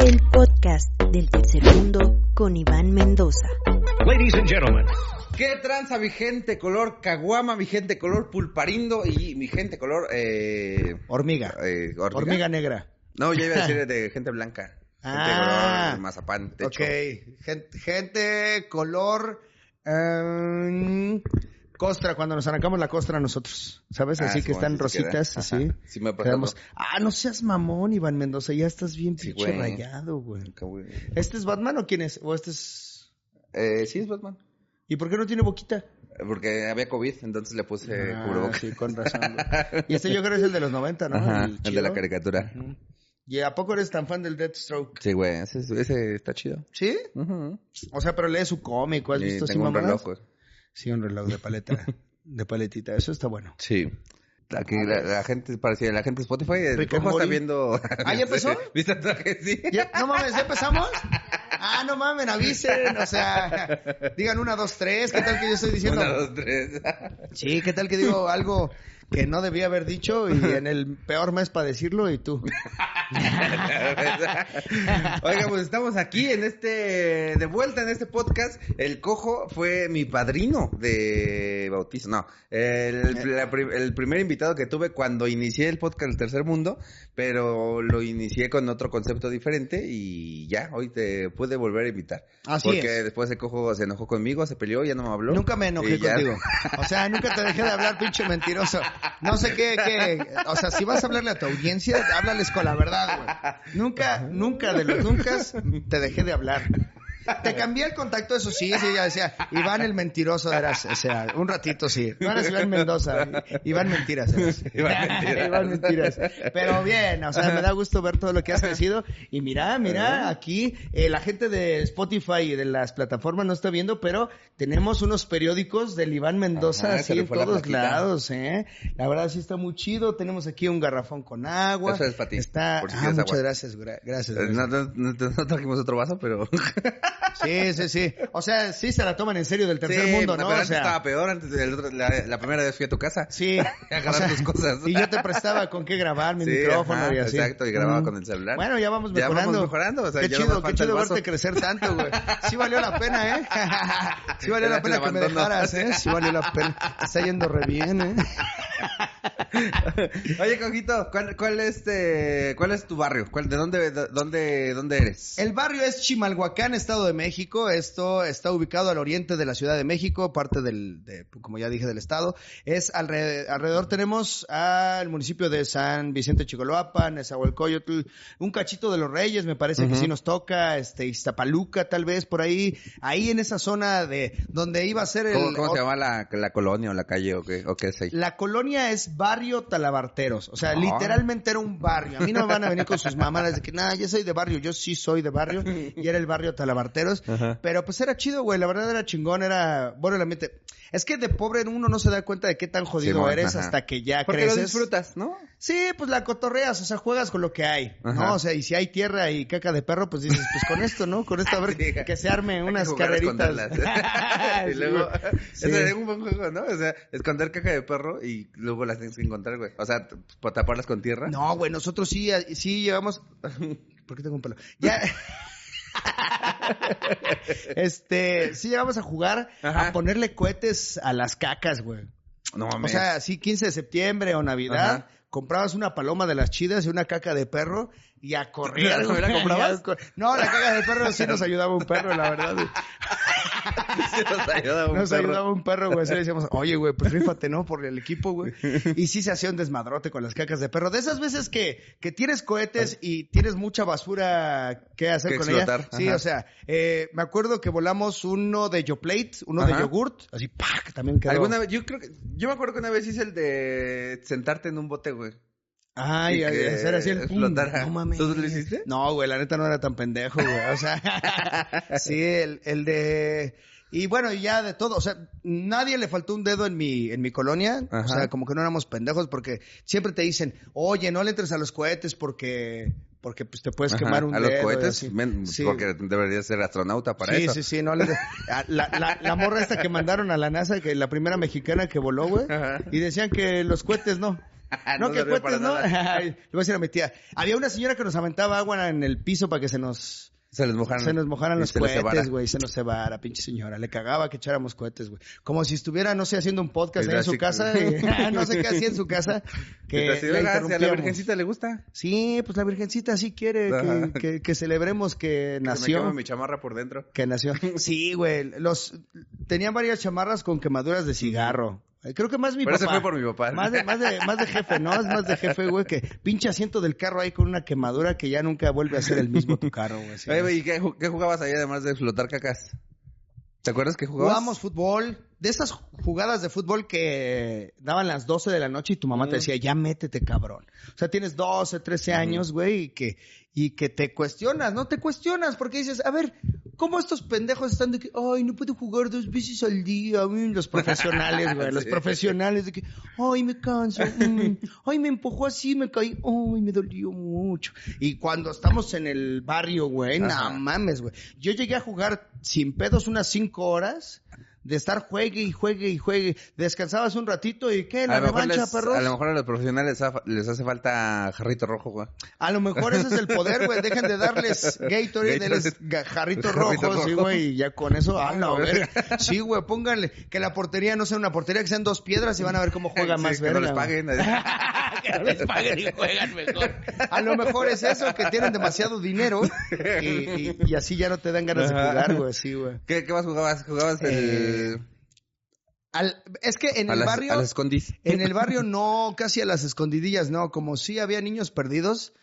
El podcast del tercer mundo con Iván Mendoza. Ladies and gentlemen, ¿Qué tranza mi gente color caguama, mi gente color pulparindo y mi gente color eh, Hormiga. eh, hormiga? Hormiga negra. No, yo iba a decir de gente blanca. Gente Ah. color mazapán, techo. Ok. Gente, gente color. em, costra, cuando nos arrancamos la costra nosotros. ¿Sabes? Ah, Así sí, que están rositas, así. Sí me. Quedamos, ah, no seas mamón, Iván Mendoza. Ya estás bien Sí, pinche güey. rayado, güey. ¿Este es Batman o quién es? ¿O este es.? Eh, sí, es Batman. ¿Y por qué no tiene boquita? Porque había COVID, entonces le puse Ah, cubrebocas. sí, con razón. güey. Y este yo creo es el de los 90, ¿no? Ajá, el, de la caricatura. ¿Y a poco eres tan fan del Deathstroke? Sí, güey, ese, ese está chido. ¿Sí? O sea, pero lee su cómic, ¿o ¿has visto así tengo un mamadas? reloj. Sí, un reloj de paleta, de paletita, eso está bueno. Sí. Aquí la, la gente parecía, la gente de Spotify, el cojo está viendo. ¿Ah, ya empezó? ¿Viste el traje? Sí. ¿Ya? No mames, ¿ya empezamos? Ah, no mames, avisen, o sea, digan una, dos, tres, ¿qué tal que yo estoy diciendo? Una, dos, tres. Sí, ¿qué tal que digo algo que no debía haber dicho y en el peor mes para decirlo y tú? Oiga, pues estamos aquí en este, de vuelta en este podcast. El cojo fue mi padrino de bautizo. No, el, la pri- el primer invitado que tuve cuando inicié el podcast El Tercer Mundo, pero lo inicié con otro concepto diferente y ya, hoy te pude volver a invitar. Así Porque es. después el cojo se enojó conmigo, se peleó, ya no me habló. Nunca me enojé contigo. O sea, nunca te dejé de hablar, pinche mentiroso. No sé qué, qué, o sea, si vas a hablarle a tu audiencia, háblales con la verdad, güey. Nunca, nunca de los nunca te dejé de hablar. Te cambié el contacto, eso sí, sí, ya decía, Iván el mentiroso eras, o sea, un ratito sí. No eres Iván Mendoza, Iván Mentiras eras. Iván Mentiras. Iván Mentiras. Pero bien, o sea, me da gusto ver todo lo que has crecido. Y mira, mira, aquí eh, la gente de Spotify y de las plataformas no está viendo, pero tenemos unos periódicos del Iván Mendoza Ajá, así en la todos lados, ¿eh? La verdad sí está muy chido. Tenemos aquí un garrafón con agua. Eso es para ti, Está, si ah, muchas agua. gracias, gra- gracias. Gracias. No, no, no- no trajimos otro vaso, pero... Sí, sí, sí. O sea, sí se la toman en serio del tercer Sí, mundo, ¿no? Pero O antes sea, estaba peor, antes otro- la, la primera vez fui a tu casa. Sí. Agarrar o sea, tus cosas. Y yo te prestaba con qué grabar, mi Sí, micrófono ajá, y así. exacto, y grababa Mm. con el celular. Bueno, ya vamos Ya mejorando. vamos mejorando, o sea, qué ya chido, qué chido verte crecer tanto, güey. Sí valió la pena, ¿eh? Sí valió la Ya pena que me dejaras, ¿eh? Sí valió la pena. Está yendo re bien, ¿eh? Oye, Cojito, ¿cuál, cuál, es, este, ¿cuál es tu barrio? ¿Cuál, ¿De dónde, de- dónde, dónde eres? El barrio es Chimalhuacán, Estado de México. Esto está ubicado al oriente de la Ciudad de México, parte del, de, como ya dije, del estado. Es alre- alrededor tenemos al municipio de San Vicente Chicoloapan, Nezahualcóyotl, un cachito de los Reyes, me parece que sí nos toca, este, Iztapaluca, tal vez por ahí, ahí en esa zona de donde iba a ser el. ¿Cómo, cómo se llama la, la colonia o la calle o qué, o qué es ahí? La colonia es barrio Talabarteros. O sea, Ah. literalmente era un barrio. A mí no me van a venir con sus mamadas de que, nada, yo soy de barrio. Yo sí soy de barrio. Y era el barrio Talabarteros. Ajá. Pero pues era chido, güey. La verdad era chingón. Era, bueno, la mente. Es que de pobre uno no se da cuenta de qué tan jodido eres ajá. hasta que ya Porque creces. lo disfrutas, ¿no? Sí, pues la cotorreas, o sea, juegas con lo que hay, Ajá. ¿no? O sea, y si hay tierra y caca de perro, pues dices, pues con esto, ¿no? Con esto a ver Sí. que se arme Hay que unas a carreritas. y luego. Sí. es un buen juego, ¿no? O sea, esconder caja de perro y luego las tienes que encontrar, güey. O sea, taparlas con tierra. No, güey, nosotros sí, sí llevamos. ¿Por qué tengo un pelo? Ya. este, sí llegamos a jugar Ajá. a ponerle cohetes a las cacas, güey. No O mames. sea, sí, 15 de septiembre o Navidad, Ajá. comprabas una paloma de las chidas y una caca de perro y a correr. ¿No la comprabas? No, la caca de perro sí nos ayudaba un perro, la verdad. güey. Sí nos ayuda un Nos perro. ayudaba un perro, güey. Así le decíamos, oye, güey, pues rífate, ¿no? Por el equipo, güey. Y sí se hacía un desmadrote con las cacas de perro. De esas veces que, que tienes cohetes y tienes mucha basura que hacer Que con explotar, ella. Sí, ajá. o sea, eh, me acuerdo que volamos uno de Yoplate, uno de yogurt, así, ¡pac! También quedó. Alguna vez, yo creo que, yo me acuerdo que una vez hice el de sentarte en un bote, güey. Ay, así el explotara. No mames. ¿Tú lo hiciste? No, güey, la neta no era tan pendejo, güey. O sea, sí, el, el de. Y bueno, y ya de todo, o sea, nadie le faltó un dedo en mi, en mi colonia, Ajá. o sea, como que no éramos pendejos porque siempre te dicen, oye, no le entres a los cohetes porque, porque pues te puedes Ajá, quemar un a dedo. los y cohetes, men, Sí. porque deberías ser astronauta para sí, eso. sí, sí, no le a- la, la, la morra esta que mandaron a la NASA, que la primera mexicana que voló, güey, y decían que los cohetes no, no, No que cohetes, ¿no? Le voy a decir a mi tía. Había una señora que nos aventaba agua en el piso para que se nos... Se les mojaron. Se nos mojaran los cohetes, güey. Se nos cebara, pinche señora. Le cagaba que echáramos cohetes, güey. Como si estuviera, no sé, haciendo un podcast ahí en su casa. y- no sé qué hacía en su casa. Que la la virgencita le gusta. Sí, pues la virgencita sí quiere que, que- que celebremos que Que me nació. mi chamarra por dentro. Que nació. Sí, güey. Los tenían varias chamarras con quemaduras de cigarro. Eh, Creo que más mi Pero papá. fue por mi papá. Más de, más de, más de jefe, ¿no? Es más de jefe, güey, que pinche asiento del carro ahí con una quemadura que ya nunca vuelve a ser el mismo tu carro, güey. sí. Oye, ¿y qué, ju- qué jugabas ahí además de flotar cacas? ¿Te acuerdas que jugabas? Jugamos fútbol, de esas jugadas de fútbol que daban las 12 de la noche y tu mamá te decía, ya métete, cabrón. O sea, tienes 12, 13 años, güey, y que, y que te cuestionas, ¿no? Te cuestionas porque dices, a ver, ¿cómo estos pendejos están de que, ay, no puedo jugar dos veces al día? Mm, Los profesionales, güey, los Sí. profesionales de que, ay, me canso, mm, ay, me empujó así, me caí, ay, me dolió mucho. Y cuando estamos en el barrio, güey, no mames, güey. Yo llegué a jugar sin pedos unas cinco horas de estar juegue y juegue y juegue. Descansabas un ratito y ¿qué? La a, revancha, les, perros. a lo mejor a los profesionales les, ha- les hace falta jarrito rojo, güey. A lo mejor ese es el poder, güey. Dejen de darles Gatorade, denles ga- jarrito Jarrito rojo, sí, güey, y ya con eso, a la verga. Sí, güey, pónganle que la portería no sea una portería, que sean dos piedras y van a ver cómo juegan Sí, más que verga. no les paguen. que no les paguen y juegan mejor. A lo mejor es eso, que tienen demasiado dinero y, y- y así ya no te dan ganas de jugar, güey, sí, güey. ¿Qué, ¿Qué más jugabas? ¿Jugabas el... Eh, Al- es que en a, el las, barrio... a las escondis? En el barrio no, casi a las escondidillas, no. Como sí había niños perdidos.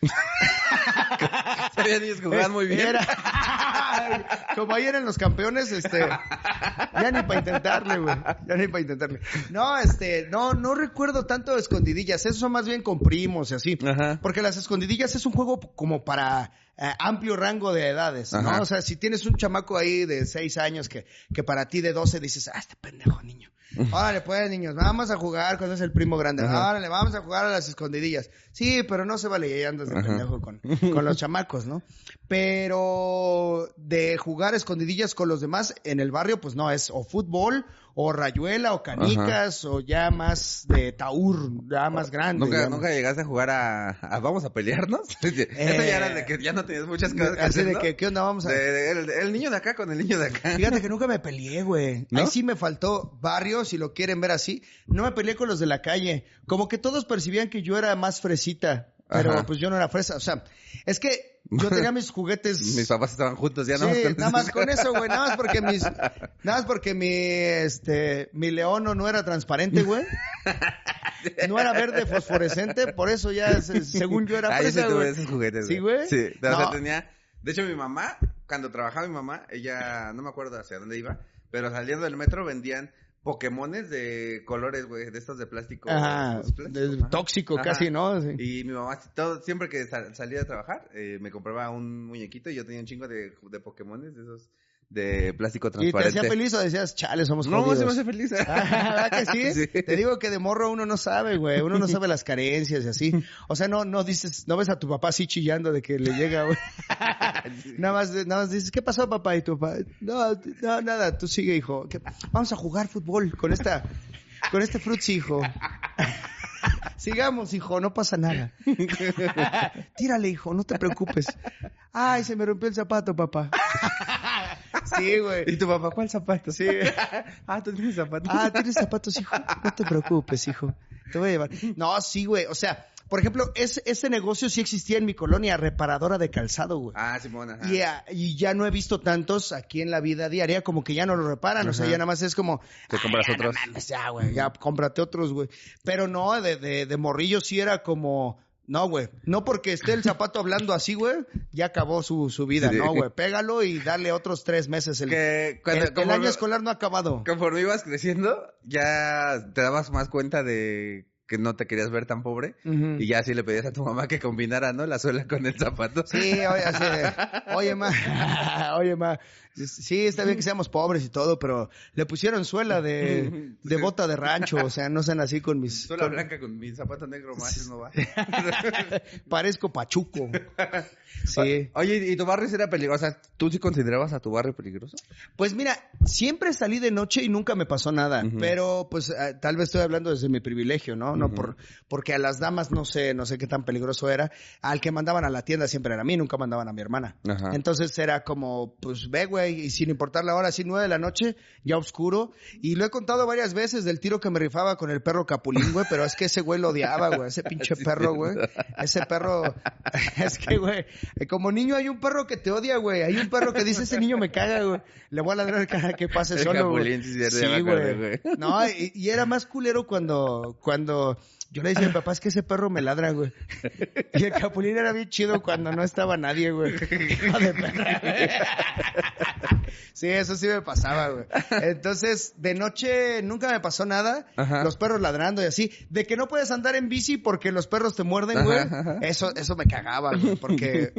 Había niños que jugaban muy bien. Era- Como ahí eran los campeones, este. Ya ni para intentarle, güey. Ya ni para intentarle. No, este, no, no recuerdo tanto de escondidillas. Eso son más bien con primos y así. Ajá. Porque las escondidillas es un juego como para eh, amplio rango de edades, ¿no? Ajá. O sea, si tienes un chamaco ahí de 6 años que, que para ti de 12 dices, ah, este pendejo niño. Órale, pues, niños, vamos a jugar cuando es el primo grande. Ajá. Órale, vamos a jugar a las escondidillas. Sí, pero no se vale, y ahí andas de Ajá. pendejo con, con los chamacos, ¿no? Pero de jugar escondidillas con los demás en el barrio, pues no, es o fútbol, o rayuela, o canicas, o ya más de taur, ya más grande. ¿Nunca, ya ¿Nunca llegaste a jugar a, a vamos a pelearnos? Eso ya era de que ya no tenías muchas cosas que Así hacer, de ¿no? que, ¿qué onda? Vamos a... De- de- el, el niño de acá con el niño de acá. Fíjate que nunca me peleé, güey. ¿No? Ahí sí me faltó barrio, si lo quieren ver así. No me peleé con los de la calle. Como que todos percibían que yo era más fresita. Pero Ajá. pues yo no era fresa. O sea, es que yo tenía mis juguetes. Mis papás estaban juntos ya, Sí, ¿no? Con- nada más con eso, güey. Nada más porque mis, nada más porque mi, este, mi leono no era transparente, güey. No era verde fosforescente, por eso ya, se- según yo era Ah, yo sí fresa, tuve güey. esos juguetes. ¿Sí, güey? Sí, o sea, No. tenía... De hecho, mi mamá, cuando trabajaba mi mamá, ella, no me acuerdo hacia dónde iba, pero saliendo del metro vendían Pokémones de colores, güey, de estos de plástico. Ajá, pues, plástico, de- ajá. tóxico Ajá. casi, ¿no? Sí. Y mi mamá, todo, siempre que sal- salía a trabajar, eh, me compraba un muñequito y yo tenía un chingo de, de Pokémones, de esos de plástico ¿Y te transparente. hacía feliz o decías, chale, somos No, jodidos? se me hace feliz. Ah, ¿verdad que sí? Sí. Te digo que de morro uno no sabe, güey. Uno no sabe las carencias y así. O sea, no, no dices, no ves a tu papá así chillando de que le llega, güey. nada más, nada más dices, ¿qué pasó, papá? Y tu papá, no, no, nada, tú sigue, hijo. ¿Qué- Vamos a jugar fútbol con esta, con este frutzi, hijo. Sigamos, hijo, no pasa nada. Tírale, hijo, no te preocupes. Ay, se me rompió el zapato, papá. Sí, güey. ¿Y tu papá cuál zapato? Sí. ah, tú tienes zapatos. Ah, ¿tienes zapatos, hijo? No te preocupes, hijo. Te voy a llevar. No, sí, güey. O sea, por ejemplo, ese, ese negocio sí existía en mi colonia, reparadora de calzado, güey. Ah, Simón, ajá. Y, ah, y ya no he visto tantos aquí en la vida diaria, como que ya no lo reparan. O sea, ya nada más es como. Te compras "Ay, ya no otros". mames, ya, güey. Ya cómprate otros, güey. Pero no, de, de, de morrillo sí era como. No, güey. No porque esté el zapato hablando así, güey, ya acabó su, su vida. No, güey. Pégalo y dale otros tres meses. El, Que cuando- el- año escolar no ha acabado. Conforme ibas creciendo, ya te dabas más cuenta de que no te querías ver tan pobre. Y ya así le pedías a tu mamá que combinara, ¿no? La suela con el zapato. Sí, oye, oye, ma, oye, ma, sí, está bien que seamos pobres y todo, pero le pusieron suela de, de bota de rancho, o sea, no sean así con mis... Suela con- blanca con mi zapato negro más, no va. Parezco pachuco. Sí. Oye, ¿y tu barrio era peligroso? O sea, ¿tú sí considerabas a tu barrio peligroso? Pues mira, siempre salí de noche y nunca me pasó nada, pero pues eh, tal vez estoy hablando desde mi privilegio, ¿no? no por, porque a las damas no sé, no sé qué tan peligroso era. Al que mandaban a la tienda siempre era a mí, nunca mandaban a mi hermana. Entonces era como, pues ve, güey, y sin importar la hora, así nueve de la noche, ya oscuro. Y lo he contado varias veces del tiro que me rifaba con el perro capulín, güey, pero es que ese güey lo odiaba, güey, ese pinche perro, güey. Ese perro, es que, güey, como niño hay un perro que te odia, güey. Hay un perro que dice, ese niño me caga, güey. Le voy a ladrar cada que pase El solo, güey. Sí, güey. No, y, y era más culero cuando, cuando yo le decía a mi papá, es que ese perro me ladra, güey. Y el capulín era bien chido cuando no estaba nadie, güey. Perra. Sí, eso sí me pasaba, güey. Entonces, de noche nunca me pasó nada. Ajá. Los perros ladrando y así. De que no puedes andar en bici porque los perros te muerden, güey. Ajá, ajá. Eso, eso me cagaba, güey. Porque,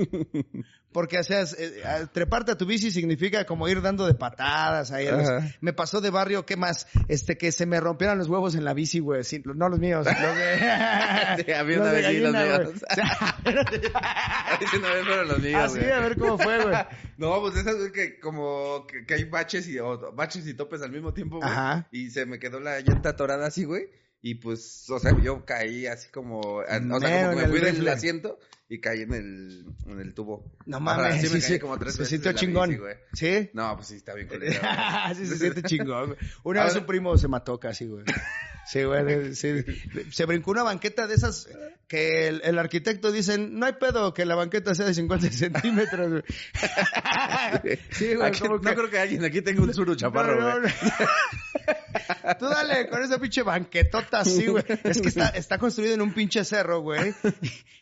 porque, o sea, es- eh, a- treparte a tu bici significa como ir dando de patadas ahí. a los- me pasó de barrio, ¿qué más? Este, que se me rompieran los huevos en la bici, güey. Sí, no los míos. Los de... Sí, los una vez sí, los míos. sí una vez fueron los míos, Así, a ver cómo fue, güey. No, pues esas güey, que como que, que hay baches y o, baches y topes al mismo tiempo, güey. Ajá. Y se me quedó la llanta atorada así, güey. Y pues, o sea, yo caí así como, o sea, como que me fui del asiento y caí en el, en el tubo. No mames, sí sí, me sí. como tres se veces la chingón. bici. ¿Sí? No, pues sí, está bien culero. sí, se siente chingón. Una vez un primo se mató casi, güey. Sí, güey. sí. Se brincó una banqueta de esas que el, el arquitecto dice, no hay pedo que la banqueta sea de 50 centímetros, güey. Sí, güey. Aquí- no que- creo que alguien aquí tenga un suru chaparro, No, no, güey. no. Tú dale con esa pinche banquetota así, güey. Es que está, está construido en un pinche cerro, güey.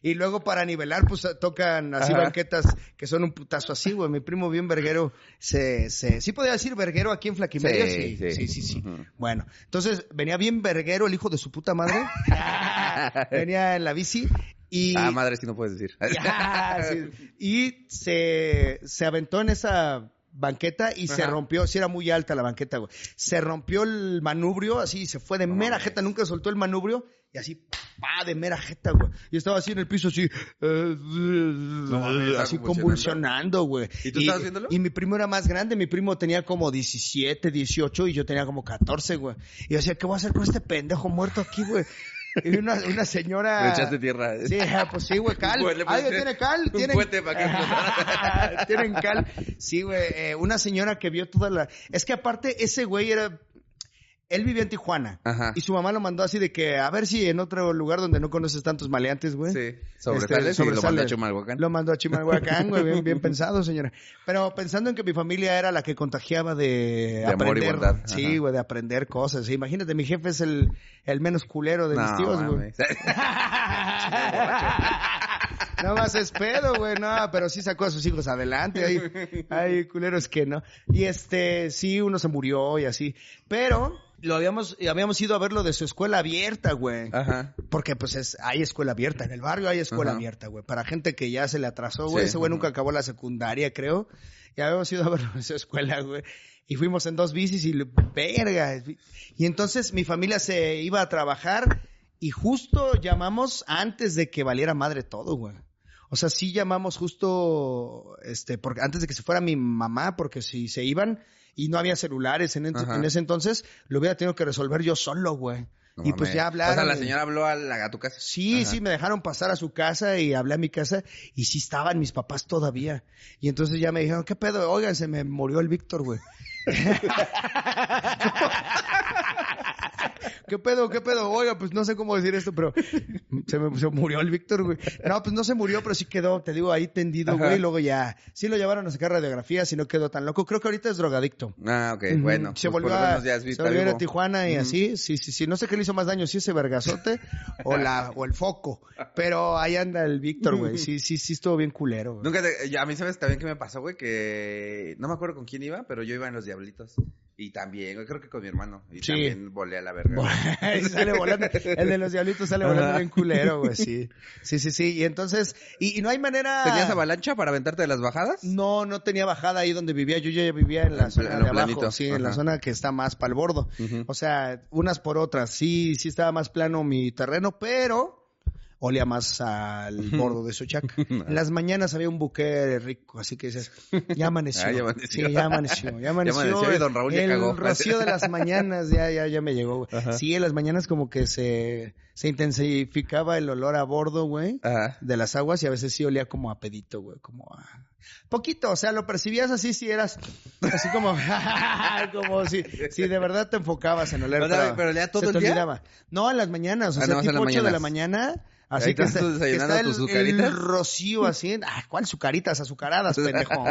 Y luego para nivelar, pues tocan así Ajá. banquetas que son un putazo así, güey. Mi primo bien verguero se, se, sí podía decir verguero aquí en Flaquimedia, sí. Sí, Sí, sí. sí. Bueno, entonces venía bien verguero el hijo de su puta madre. venía en la bici y... Ah, madre, sí no puedes decir. Ya, sí. Y se, se aventó en esa banqueta y se rompió, si era muy alta la banqueta, güey. Se rompió el manubrio, así, se fue de No mera jeta, nunca soltó el manubrio y así, pa, de mera jeta, güey. Y estaba así en el piso, así, estaba así convulsionando. güey. ¿Y tú estabas viéndolo? Y mi primo era más grande, mi primo tenía como 17, 18 y yo tenía como 14, güey. Y yo decía, ¿qué voy a hacer con este pendejo muerto aquí, güey? Y una, una señora... Le echaste tierra. Sí, pues sí, güey, cal. ¿Alguien tiene cal? un ¿Tienen... puente para que explotara. Tienen cal. Sí, güey, eh, una señora que vio toda la... Es que aparte ese güey era... Él vivía en Tijuana. Ajá. Y su mamá lo mandó así de que, a ver si en otro lugar donde no conoces tantos maleantes, güey. Sí, sobresales Este, y lo mandó a. Chimalhuacán. Lo mandó a Chimalhuacán, güey, bien, bien pensado, señora. Pero pensando en que mi familia era la que contagiaba de, De amor y aprender. Sí, güey, de aprender cosas. Imagínate, mi jefe es el, el menos culero de mis tíos, güey. No más es pedo, güey, no, pero sí sacó a sus hijos adelante, hay, hay culeros que no. Y este, sí, uno se murió y así, pero lo habíamos, habíamos ido a verlo de su escuela abierta, güey. Ajá. Porque pues es, hay escuela abierta, en el barrio hay escuela Ajá. abierta, güey. Para gente que ya se le atrasó, güey. Sí, Ese güey nunca acabó la secundaria, creo. Y habíamos ido a verlo en su escuela, güey. Y fuimos en dos bicis y, verga. Y entonces mi familia se iba a trabajar y justo llamamos antes de que valiera madre todo, güey. O sea, sí llamamos justo, este, porque antes de que se fuera mi mamá, porque si se iban y no había celulares en, ent- Ajá. en ese entonces, lo hubiera tenido que resolver yo solo, güey. No y pues ya hablaron. O sea, la señora habló a, la, a tu casa. Sí, Ajá. sí, me dejaron pasar a su casa y hablé a mi casa y sí estaban mis papás todavía. Y entonces ya me dijeron, ¿qué pedo? Oigan, se me murió el Víctor, güey. ¿Qué pedo? ¿Qué pedo? Oiga, pues no sé cómo decir esto, pero se me se murió el Víctor, güey. No, pues no se murió, pero sí quedó, te digo, ahí tendido, Ajá. güey. Y luego ya, sí lo llevaron a sacar radiografías y no quedó tan loco. Creo que ahorita es drogadicto. Ah, ok, bueno. Se pues volvió, a, se volvió a. Tijuana y así. Sí, sí, sí. No sé qué le hizo más daño, si ese vergazote o la o el foco. Pero ahí anda el Víctor, güey. Sí, sí, sí estuvo bien culero, güey. Nunca te- a mí sabes también qué me pasó, güey, que no me acuerdo con quién iba, pero yo iba en los Diablitos. Y también, creo que con mi hermano. Y Sí. también volé a la verga. sale volando. El de los diablitos sale volando Ajá. bien culero, güey. Sí. Sí, sí, sí. Y entonces, y, y no hay manera. ¿Tenías avalancha para aventarte de las bajadas? No, no tenía bajada ahí donde vivía. Yo ya vivía en la En zona en de abajo, sí, en la zona que está más para el bordo. O sea, unas por otras. Sí, sí estaba más plano mi terreno, pero olía más al bordo de Sochac. En las mañanas había un buque rico, así que dices, ya amaneció. Ah, ya amaneció. Sí, ya amaneció, ya amaneció. amaneció y don Raúl ya el cagó. rocío de las mañanas ya, ya, ya me llegó, güey. Ajá. Sí, en las mañanas como que se, se intensificaba el olor a bordo, güey Ajá. de las aguas y a veces sí olía como a pedito, güey, como a... Poquito, o sea, lo percibías así si eras así como, como si, si de verdad te enfocabas en oler. O sea, para- pero olía todo se el te día. olvidaba. No, en las mañanas, o Ah, sea, en tipo las 8 de la mañanas. mañana. Así que, estás está, está el, tus el rocío así. Ah, ¿cuál sucaritas? Azucaradas, pendejo.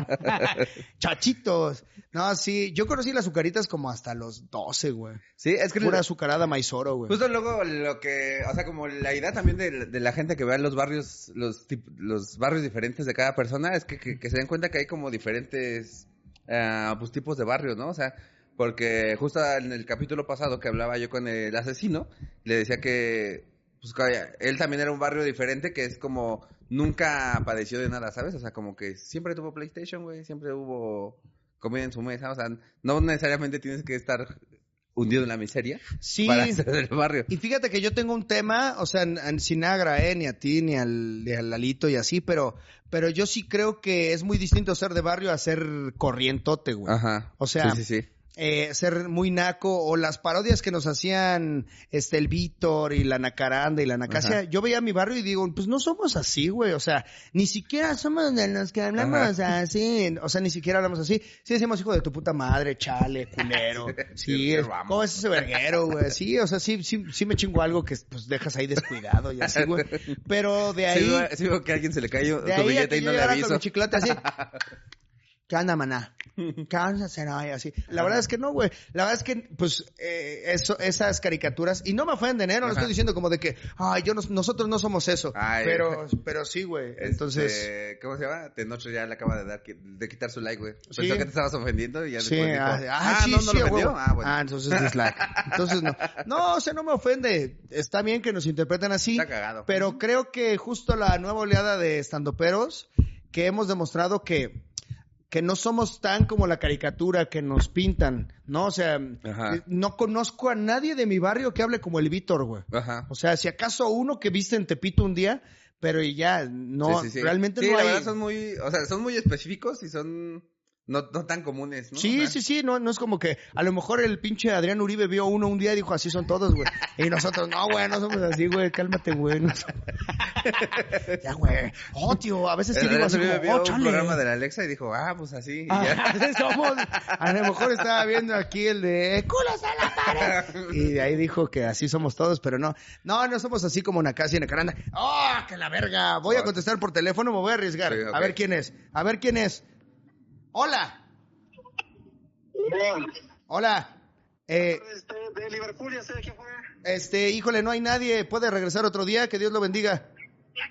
Chachitos. No, sí, yo conocí las azucaritas como hasta los 12, güey. Sí, es que Pura azucarada maizoro, güey. Justo luego lo que, o sea, como la idea también de, de la gente que vea los barrios, los barrios diferentes de cada persona es que, que, que se den cuenta que hay como diferentes ah, pues, tipos de barrios, ¿no? O sea, porque justo en el capítulo pasado que hablaba yo con el asesino, le decía que pues él también era un barrio diferente que es como nunca padeció de nada, ¿sabes? O sea, como que siempre tuvo PlayStation, güey, siempre hubo comida en su mesa, o sea, no necesariamente tienes que estar hundido en la miseria Sí. para ser del barrio. Y fíjate que yo tengo un tema, o sea, sin agra, eh, ni a ti, ni al, ni al Lalito y así, pero, pero yo sí creo que es muy distinto ser de barrio a ser corrientote, güey. Ajá. O sea, Sí, sí, sí. Eh, ser muy naco, o las parodias que nos hacían este el Víctor y la Nacaranda y la Nacasia, yo veía mi barrio y digo, pues no somos así, güey, o sea, ni siquiera somos de los que hablamos así, o sea, ni siquiera hablamos así. Sí decimos hijo de tu puta madre, chale, culero. Sí, es-. ¿cómo es ese verguero, güey? Sí, o sea, sí, sí, sí me chingo algo que pues dejas ahí descuidado y así, güey. Pero de ahí... Sí, veo, que a alguien se le cayó De tu ahí a billete que y yo no le llegara con aviso. mi chiclote así. ¿Qué onda, maná? ¿Qué onda, Zenaida? Así. La verdad es que no, güey. La verdad es que, pues, eh, eso, esas caricaturas, y no me ofenden, ¿eh? No lo estoy diciendo como de que, ay, yo no- nosotros no somos eso. Ay. pero, pero sí, güey. Este, Entonces, ¿Cómo se llama? Tenocho ya le acaba de dar de quitar su like, güey. Sí. Pensó que te estabas ofendiendo y ya sí, después dijo, ah, ah, ah, sí, no, no sí, lo huevo. Ah, bueno. Ah, entonces dislike. Entonces no. No, o sea, no me ofende. Está bien que nos interpreten así. Está cagado. Pero creo que justo la nueva oleada de estandoperos, que hemos demostrado que, que no somos tan como la caricatura que nos pintan, ¿no? O sea, Ajá. no conozco a nadie de mi barrio que hable como el Víctor, güey. Ajá. O sea, si acaso uno que viste en Tepito un día, pero y ya, no, Sí, sí, sí. realmente Sí, no la hay... verdad son muy, o sea, son muy específicos y son no, no tan comunes, ¿no? Sí, sí, sí, no, no es como que a lo mejor el pinche Adrián Uribe vio uno un día y dijo así son todos, güey. Y nosotros, no, güey, no somos así, güey, cálmate, güey. no somos- ya, güey. Oh, tío, a veces sí digo así Adrián como, vio oh, un chale. programa de la Alexa y dijo, ah, pues así. y Ah, ya. somos, a lo mejor estaba viendo aquí el de culos a la pared. Y de ahí dijo que así somos todos, pero no. No, no somos así como Nakasi y Nakaranda. ¡Oh, que la verga! Voy a contestar por teléfono, me voy a arriesgar. Sí. A ver quién es. A ver quién es. Hola. Hola. Eh, Este, de Liverpool, ya sé de quién fue. este, híjole, no hay nadie. Puede regresar otro día. Que Dios lo bendiga.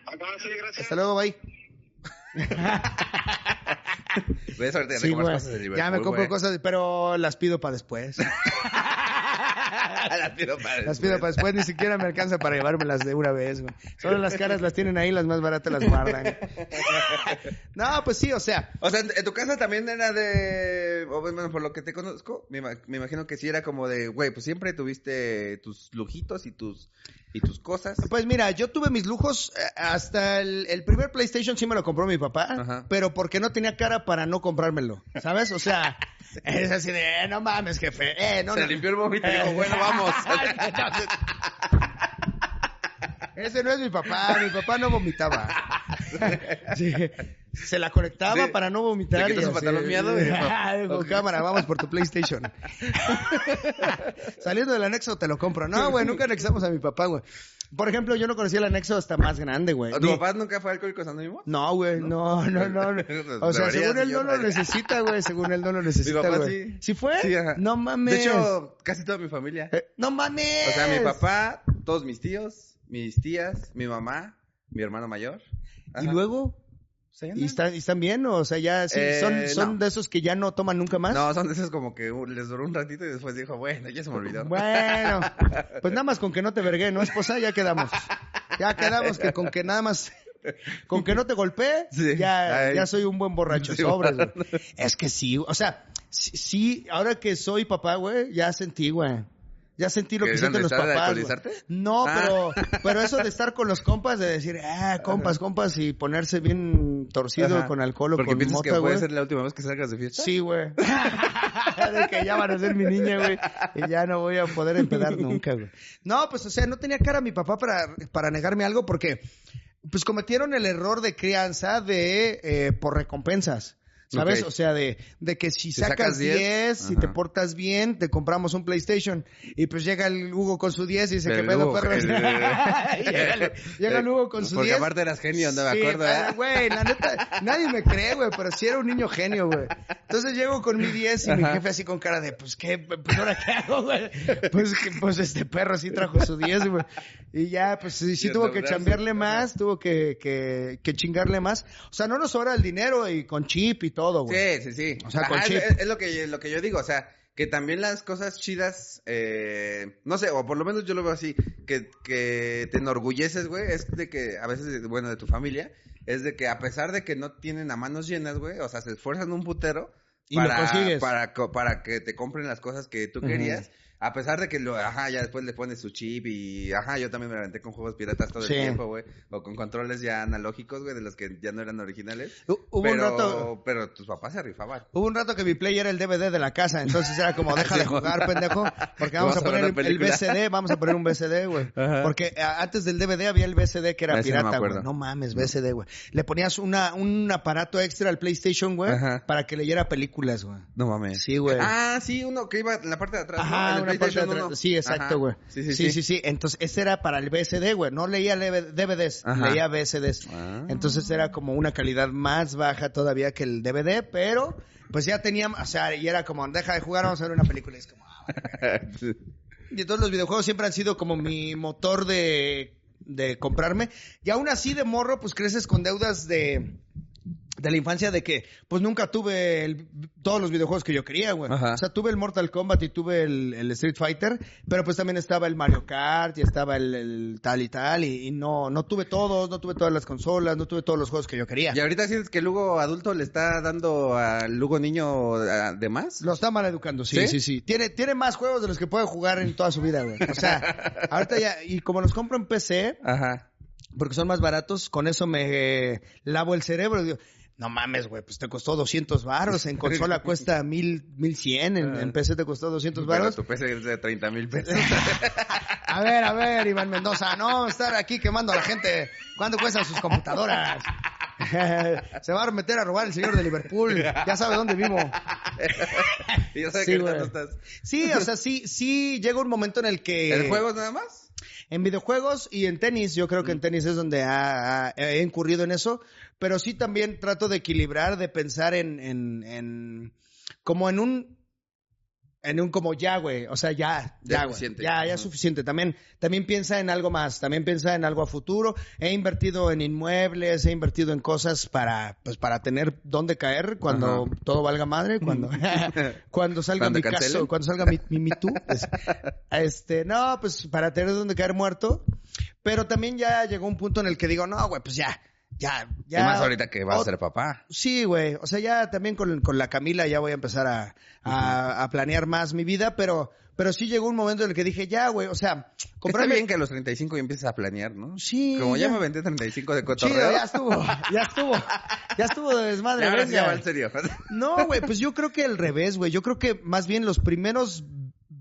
Acá, sí, gracias. Hasta luego, bye. Ves, ahorita Sí, cosas de Liverpool, Ya me compro cosas, pero las pido para después. Las pido para Las pido para después, ni siquiera me alcanza para llevármelas de una vez, güey. Solo las caras las tienen ahí, las más baratas las guardan. No, pues sí, o sea, O sea, en tu casa también era de, o bueno, por lo que te conozco, me imagino que sí era como de, güey, pues siempre tuviste tus lujitos y tus y tus cosas. pues mira, yo tuve mis lujos eh, hasta el, el primer PlayStation sí me lo compró mi papá, Ajá. pero porque no tenía cara para no comprármelo, ¿sabes? O sea, es así de, eh, no mames, jefe, eh, no, Se no. limpió el vómito y dijo, bueno, vamos. Ese no es mi papá, mi papá no vomitaba. Sí. Se la conectaba Sí. para no vomitar. Quitó y pantalón miado "Ok". cámara, vamos por tu PlayStation. Saliendo del anexo te lo compro. No, güey, nunca anexamos a mi papá, güey. Por ejemplo, yo no conocía el anexo hasta más grande, güey. ¿Tu papá nunca fue alcohólicos anónimos? No, güey, no, no, no. no. O sea, según él no lo necesita, güey. Según él no lo necesita, papá güey. sí. fue? Sí, ajá. No mames. De hecho, casi toda mi familia. Eh, no mames. O sea, mi papá, todos mis tíos, mis tías, mi mamá, mi hermano mayor. ¿Y luego? ¿Y están, y están bien? O sea, ya sí, Eh, son, son no. de esos que ya no toman nunca más. No, son de esos como que uh, les duró un ratito y después dijo, bueno, ya se me olvidó. Bueno, pues nada más con que no te vergué, ¿no, esposa? Ya quedamos. Ya quedamos que con que nada más, con que no te golpee, Sí. ya, ya soy un buen borracho. Sí, sobres, güey. Es que sí, o sea, sí, sí, ahora que soy papá, güey, ya sentí, güey. Ya sentí lo que, ¿Que sienten los papás. No, Ah. pero, pero eso de estar con los compas, de decir, ah, compas, compas, y ponerse bien torcido Ajá. con alcohol o Porque con piensas mota, que puede güey. ser la última vez que salgas de fiesta. Sí, güey. de que ya van a ser mi niña, güey. Y ya no voy a poder empedar nunca, güey. No, pues, o sea, no tenía cara mi papá para, para negarme algo porque, pues, cometieron el error de crianza de, eh, por recompensas. ¿Sabes? O sea, de, de que si Si sacas sacas 10, 10, si te portas bien, te compramos un PlayStation. Y pues llega el Hugo con su 10 y dice, ¿qué pedo, perro? el- llega, el, llega el Hugo con su Porque 10. aparte eras genio, no me Sí, acuerdo, ¿eh? güey, la neta, nadie me cree, güey, pero sí era un niño genio, güey. Entonces llego con mi 10 y mi jefe así con cara de, pues, ¿qué? Pues, ¿ahora qué hago, güey? Pues, que- pues, este perro sí trajo su 10, güey. Y ya, pues, sí, sí tuvo que chambearle más, tuvo que, que, que chingarle más. O sea, no nos sobra el dinero y con chip y todo, güey. Sí, sí, sí. O sea, con Ajá, chip. es, es lo que lo que yo digo, o sea, que también las cosas chidas, eh, no sé, o por lo menos yo lo veo así, que, que te enorgulleces, güey, es de que a veces, bueno, de tu familia, es de que a pesar de que no tienen a manos llenas, güey, o sea, se esfuerzan un putero Y lo consigues. para, para que te compren las cosas que tú querías. A pesar de que lo, ajá, ya después le pones su chip y, ajá, yo también me aventé con juegos piratas todo Sí. el tiempo, güey. O con controles ya analógicos, güey, de los que ya no eran originales. Hu- Hubo pero, un rato... pero tus papás se rifaban. Hubo un rato que mi play era el DVD de la casa, entonces era como, deja de jugar, pendejo, porque vamos a a poner la el. VCD, vamos a poner un VCD, güey. Porque a- antes del DVD había el VCD que era Ese no pirata, güey. acuerdo. No mames, VCD, güey. Le ponías una, un aparato extra al PlayStation, güey, para que leyera películas, güey. No mames. Sí, güey. Ah, sí, uno que iba en la parte de atrás. ¿no? Ajá, En el una parte de PlayStation atrás. 1. Sí, exacto, güey. Sí, sí, sí, sí, sí. Entonces, ese era para el VCD, güey. No leía DVDs, Ajá. leía VCDs. Ah. Entonces era como una calidad más baja todavía que el DVD, pero pues ya teníamos, o sea, y era como, deja de jugar, vamos a ver una película. Y es como, ah, Y entonces los videojuegos siempre han sido como mi motor de, de comprarme. Y aún así de morro, pues creces con deudas de, de la infancia de que, pues nunca tuve el- todos los videojuegos que yo quería, güey. Ajá. O sea, tuve el Mortal Kombat y tuve el, el Street Fighter, pero pues también estaba el Mario Kart y estaba el, el tal y tal. Y, y no, no tuve todos, no tuve todas las consolas, no tuve todos los juegos que yo quería. ¿Y ahorita sientes que el Lugo adulto le está dando al Lugo niño de más? Lo está mal educando, sí, ¿Sí? sí, sí. Tiene, tiene más juegos de los que puede jugar en toda su vida, güey. O sea, ahorita ya, y como los compro en PC, Ajá. porque son más baratos, con eso me eh, lavo el cerebro digo, no mames, güey, pues te costó 200 varos, en consola cuesta mil, mil cien, en, en PC te costó 200 Pero varos. tu PC es de 30 mil pesos. A ver, a ver, Iván Mendoza, no estar aquí quemando a la gente. ¿Cuánto cuestan sus computadoras? Se va a meter a robar el señor de Liverpool. Ya sabe dónde vivo. yo sé Sí, que no estás. Sí, o sea, sí, sí llega un momento en el que... ¿En juegos nada más? En videojuegos y en tenis, yo creo que en tenis es donde ha- ha- he incurrido en eso, pero sí también trato de equilibrar, de pensar en, en, en como en un, en un como ya, güey, o sea, ya, Ya ya, suficiente. ya, ya Ujú. suficiente. También, también piensa en algo más, también piensa en algo a futuro. He invertido en inmuebles, he invertido en cosas para, pues, para tener dónde caer cuando Ajá. todo valga madre, cuando, cuando salga mi cancelen. caso, cuando salga mi, mi, mi tú, es- este, no, pues para tener donde caer muerto. Pero también ya llegó un punto en el que digo, no, güey, pues ya, ya, ya. y más ahorita que vas a ser papá. Sí, güey. O sea, ya también con, con la Camila ya voy a empezar a, a, a planear más mi vida, pero, pero sí llegó un momento en el que dije, ya, güey, o sea, Está comprarme... bien que a los 35 ya empieces a planear, ¿no? Sí, Como ya, ya. me vendé 35 de Chido, cotorreo. ya estuvo, ya estuvo, ya estuvo de desmadre. Ya, ya va en serio. No, güey, pues yo creo que al revés, güey. Yo creo que más bien los primeros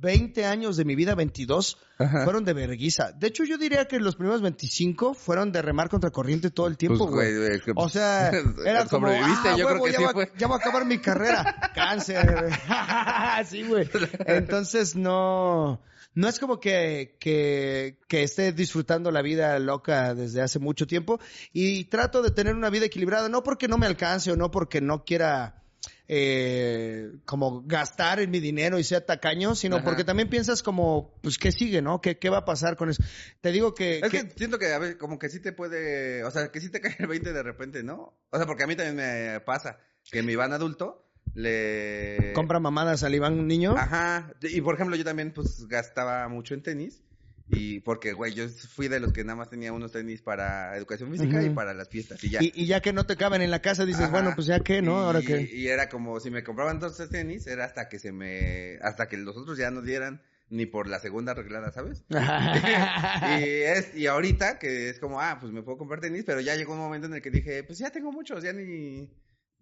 20 años de mi vida, 22, Ajá. fueron de verguiza. De hecho, yo diría que los primeros 25 fueron de remar contra corriente todo el tiempo, Pues, güey. que- o sea, era como, ah, yo huevo, creo que ya sí va, fue. ya va a acabar mi carrera. Cáncer. sí, güey. Entonces, no... No es como que, que, que esté disfrutando la vida loca desde hace mucho tiempo y trato de tener una vida equilibrada, no porque no me alcance o no porque no quiera eh, como gastar en mi dinero y sea tacaño, sino Ajá. porque también piensas como, pues, ¿qué sigue, no? ¿Qué, qué va a pasar con eso? Te digo que... Es que- que siento que a veces como que sí te puede, o sea, que sí te cae el 20 de repente, ¿no? O sea, porque a mí también me pasa que mi van adulto le compra mamadas al Iván niño. Ajá, y por ejemplo, yo también pues gastaba mucho en tenis y porque güey, yo fui de los que nada más tenía unos tenis para educación física y para las fiestas y ya. Y, y ya que no te caben en la casa, dices, Ajá. bueno, pues ya que, ¿no? Y- Ahora que... Y era como si me compraban entonces tenis, era hasta que se me hasta que los otros ya no dieran ni por la segunda arreglada, ¿sabes? y, es, y ahorita que es como, ah, pues me puedo comprar tenis, pero ya llegó un momento en el que dije, pues ya tengo muchos, ya ni,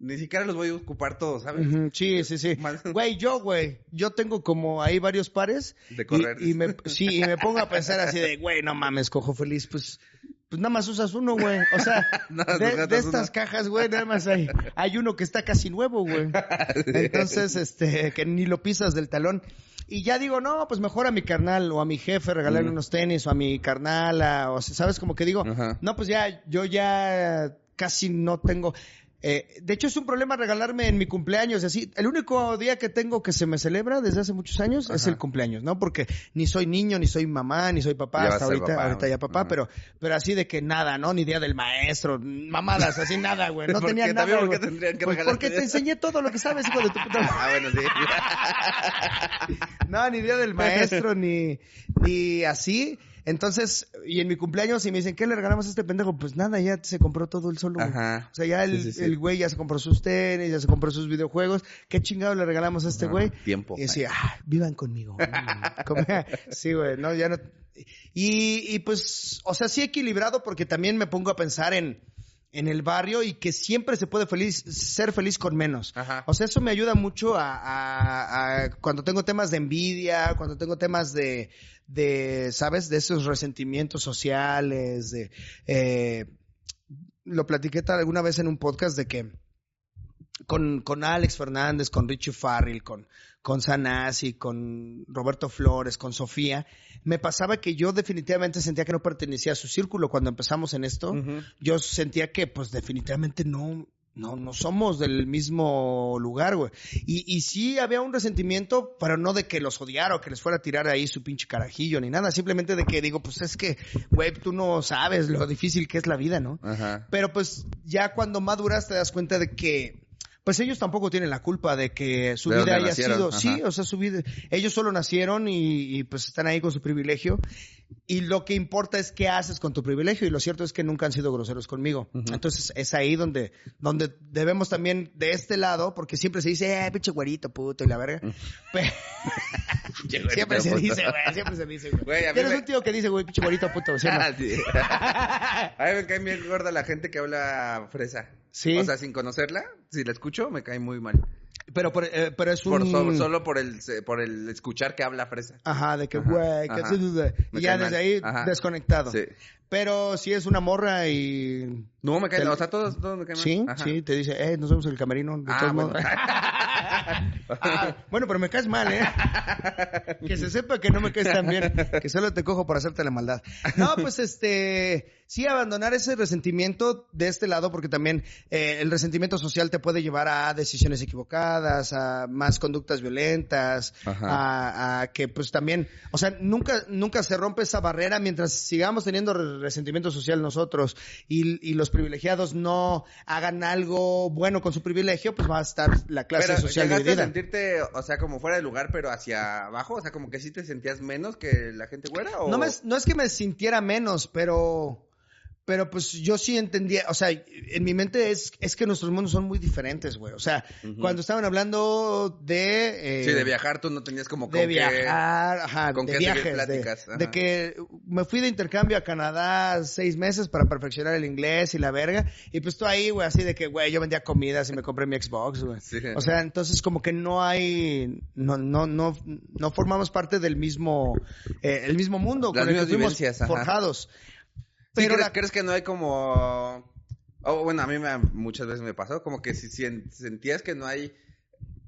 ni siquiera los voy a ocupar todos, ¿sabes? Sí, sí, sí. Güey, yo, güey, yo tengo como ahí varios pares. De correr. Y, me, sí, y me pongo a pensar así de, güey, no mames, cojo feliz, pues, pues nada más usas uno, güey. O sea, de, estas uno. cajas, güey, nada más hay, hay uno que está casi nuevo, güey. Entonces, este, que ni lo pisas del talón. Y ya digo, no, pues mejor a mi carnal o a mi jefe regalarle Mm. unos tenis o a mi carnala, o sea, ¿sabes? Como que digo, Ajá. no, pues ya, yo ya casi no tengo. Eh, de hecho, es un problema regalarme en mi cumpleaños. Así, el único día que tengo que se me celebra desde hace muchos años es el cumpleaños, ¿no? Porque ni soy niño, ni soy mamá, ni soy papá Ya hasta ahorita. papá, ahorita ya papá, Ajá. pero, pero así de que nada, ¿no? Ni día del maestro, mamadas, así nada, güey. No ¿Por tenía qué? nada. También, ¿por qué güey. tendrían que Pues porque te enseñé todo lo que sabes, hijo de tu puta. Ah, bueno, sí. No, ni día del maestro, ni, ni así. Entonces, y en mi cumpleaños, y me dicen, ¿qué le regalamos a este pendejo? Pues nada, ya se compró todo el solo. Ajá. O sea, ya el, Sí, sí, sí. el güey ya se compró sus tenis, ya se compró sus videojuegos. ¿Qué chingado le regalamos a este Ajá, güey? tiempo. Y decía, ah, vivan conmigo. Sí, güey, no, ya no. Y, y pues, o sea, sí equilibrado porque también me pongo a pensar en, en el barrio y que siempre se puede feliz, ser feliz con menos. Ajá. O sea, eso me ayuda mucho a, a- a cuando tengo temas de envidia, cuando tengo temas de, de ¿sabes? De esos resentimientos sociales, de... eh, lo platiqué tal alguna vez en un podcast de que con, con Alex Fernández, con Richie Farrell, con, con Sanasi, con Roberto Flores, con Sofía, me pasaba que yo definitivamente sentía que no pertenecía a su círculo cuando empezamos en esto. Yo sentía que pues definitivamente no, no, no somos del mismo lugar, güey. Y, y sí había un resentimiento, pero no de que los odiara o que les fuera a tirar ahí su pinche carajillo ni nada, simplemente de que digo, pues es que, güey, tú no sabes lo difícil que es la vida, ¿no? Ajá. Pero pues ya cuando maduras te das cuenta de que pues ellos tampoco tienen la culpa de que su De vida haya nacieron, sido, ajá. sí, o sea, su vida, ellos solo nacieron y, y, pues están ahí con su privilegio y lo que importa es qué haces con tu privilegio y lo cierto es que nunca han sido groseros conmigo. Entonces es ahí donde, donde debemos también de este lado, porque siempre se dice, eh, pinche güerito puto y la verga. Siempre se dice, güey, siempre se dice, güey. Tienes me- un tío que dice, güey, pinche güerito puto, ¿sí? Ah, sí. A mí me cae bien gorda la gente que habla fresa. Sí. O sea, sin conocerla, si la escucho, me cae muy mal. Pero, por- eh, pero es Por un... so- solo por el, por el escuchar que habla fresa. Ajá, de que, güey, que Y ya desde ahí Ajá. desconectado. Sí. Pero si es una morra y... No, me cae Te- O sea, todos, todos me caen mal. Sí, Ajá. sí, te dice, eh, nos vemos en el camerino. de Ah, todos bueno. modos. Ah, bueno, pero me caes mal, ¿eh? que se sepa que no me caes tan bien, que solo te cojo por hacerte la maldad. No, pues este, sí, abandonar ese resentimiento de este lado, porque también eh, el resentimiento social te puede llevar a decisiones equivocadas, a más conductas violentas, a, a que pues también, o sea, nunca, nunca se rompe esa barrera mientras sigamos teniendo resentimiento social nosotros y, y los privilegiados no hagan algo bueno con su privilegio, pues va a estar la clase Pero social llegaste a dividida. sentirte, o sea, como fuera de lugar, pero hacia abajo, o sea, como que sí te sentías menos que la gente güera, o... No, me- no es que me sintiera menos, pero, pero pues yo sí entendía, o sea, en mi mente es, es que nuestros mundos son muy diferentes, güey. O sea, cuando estaban hablando de... eh, Sí, de viajar, tú no tenías como de con qué- viajar, ajá, con de viajes, de, pláticas, ajá. de que me fui de intercambio a Canadá seis meses para perfeccionar el inglés y la verga, y pues tú ahí, güey, así de que, güey, yo vendía comidas y me compré mi Xbox, güey. Sí. O sea, entonces como que no hay, no, no, no, no formamos parte del mismo, eh, el mismo mundo Las con el que fuimos ajá. Pero ¿crees, la- crees que no hay como... Oh, bueno, a mí me, muchas veces me pasó, como que si sentías que no hay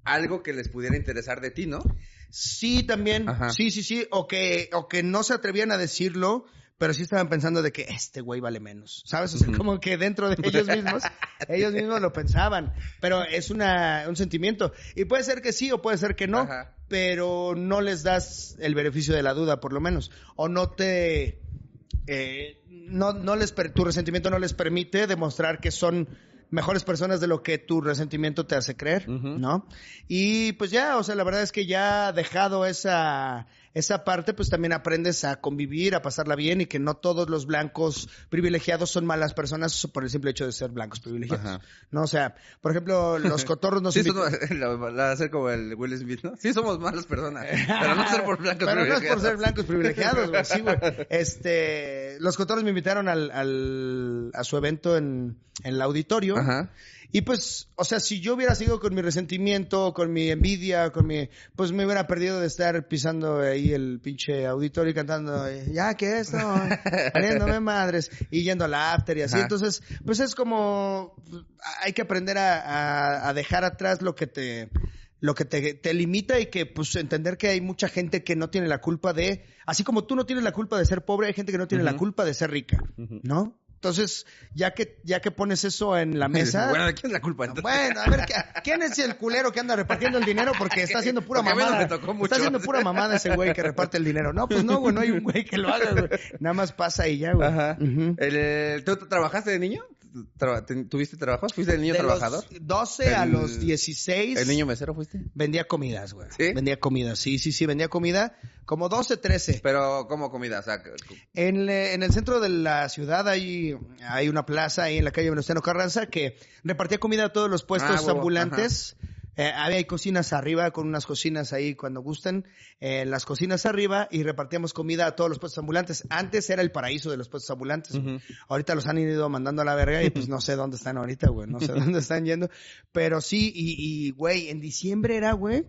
algo que les pudiera interesar de ti, ¿no? Sí, también. Ajá. Sí, sí, sí. O que, o que no se atrevían a decirlo, pero sí estaban pensando de que este güey vale menos. ¿Sabes? O sea, como que dentro de ellos mismos, ellos mismos lo pensaban. Pero es una, un sentimiento. Y puede ser que sí o puede ser que no. Ajá. Pero no les das el beneficio de la duda, por lo menos. O no te, eh, no, no les, tu resentimiento no les permite demostrar que son mejores personas de lo que tu resentimiento te hace creer. ¿no? Y pues ya, o sea, la verdad es que ya dejado esa, esa parte, pues también aprendes a convivir, a pasarla bien y que no todos los blancos privilegiados son malas personas por el simple hecho de ser blancos privilegiados. Ajá. No, o sea, por ejemplo, los cotorros nos Sí, son- la- la- hacer como el Will Smith, ¿no? Sí, somos malas personas, pero no ser por blancos Pero no es por ser blancos privilegiados, güey. Sí, güey. Este, los cotorros me invitaron al, al- a su evento en, en el auditorio. Ajá. Y pues, o sea, si yo hubiera sido con mi resentimiento, con mi envidia, con mi, pues me hubiera perdido de estar pisando ahí el pinche auditorio y cantando, eh, ya que esto, poniéndome madres, y yendo al after y así. Ajá. Entonces, pues es como, hay que aprender a, a- a dejar atrás lo que te, lo que te, te limita y que, pues, entender que hay mucha gente que no tiene la culpa de, así como tú no tienes la culpa de ser pobre, hay gente que no tiene la culpa de ser rica, ¿no? Entonces, ya que, ya que pones eso en la mesa, Bueno, ¿de quién es la culpa? entonces? bueno, a ver, ¿qué- ¿quién es el culero que anda repartiendo el dinero? Porque está haciendo pura Porque a mí no mamada. me tocó mucho. Está haciendo pura mamada ese güey que reparte el dinero. No, pues no, güey, no hay un güey que lo haga, güey. Nada más pasa y ya, güey. Ajá. Ujú. El, el- ¿tú, tú trabajaste de niño? Tra- te- ¿Tuviste trabajos? ¿Fuiste el niño De trabajador? los 12 a El- los 16. ¿El niño mesero fuiste? Vendía comidas, güey. ¿Sí? Vendía comida, sí, sí, sí, vendía comida. Como 12, 13. Pero, ¿cómo comida? O sea, En, en el centro de la ciudad hay, hay una plaza ahí en la calle Venustiano Carranza que repartía comida a todos los puestos Ah, ambulantes. Eh, había cocinas arriba, con unas cocinas ahí cuando gusten, eh, las cocinas arriba y repartíamos comida a todos los puestos ambulantes. Antes era el paraíso de los puestos ambulantes. Ahorita los han ido mandando a la verga y pues no sé dónde están ahorita, güey. No sé dónde están yendo. Pero sí, y, y, güey, en diciembre era, güey,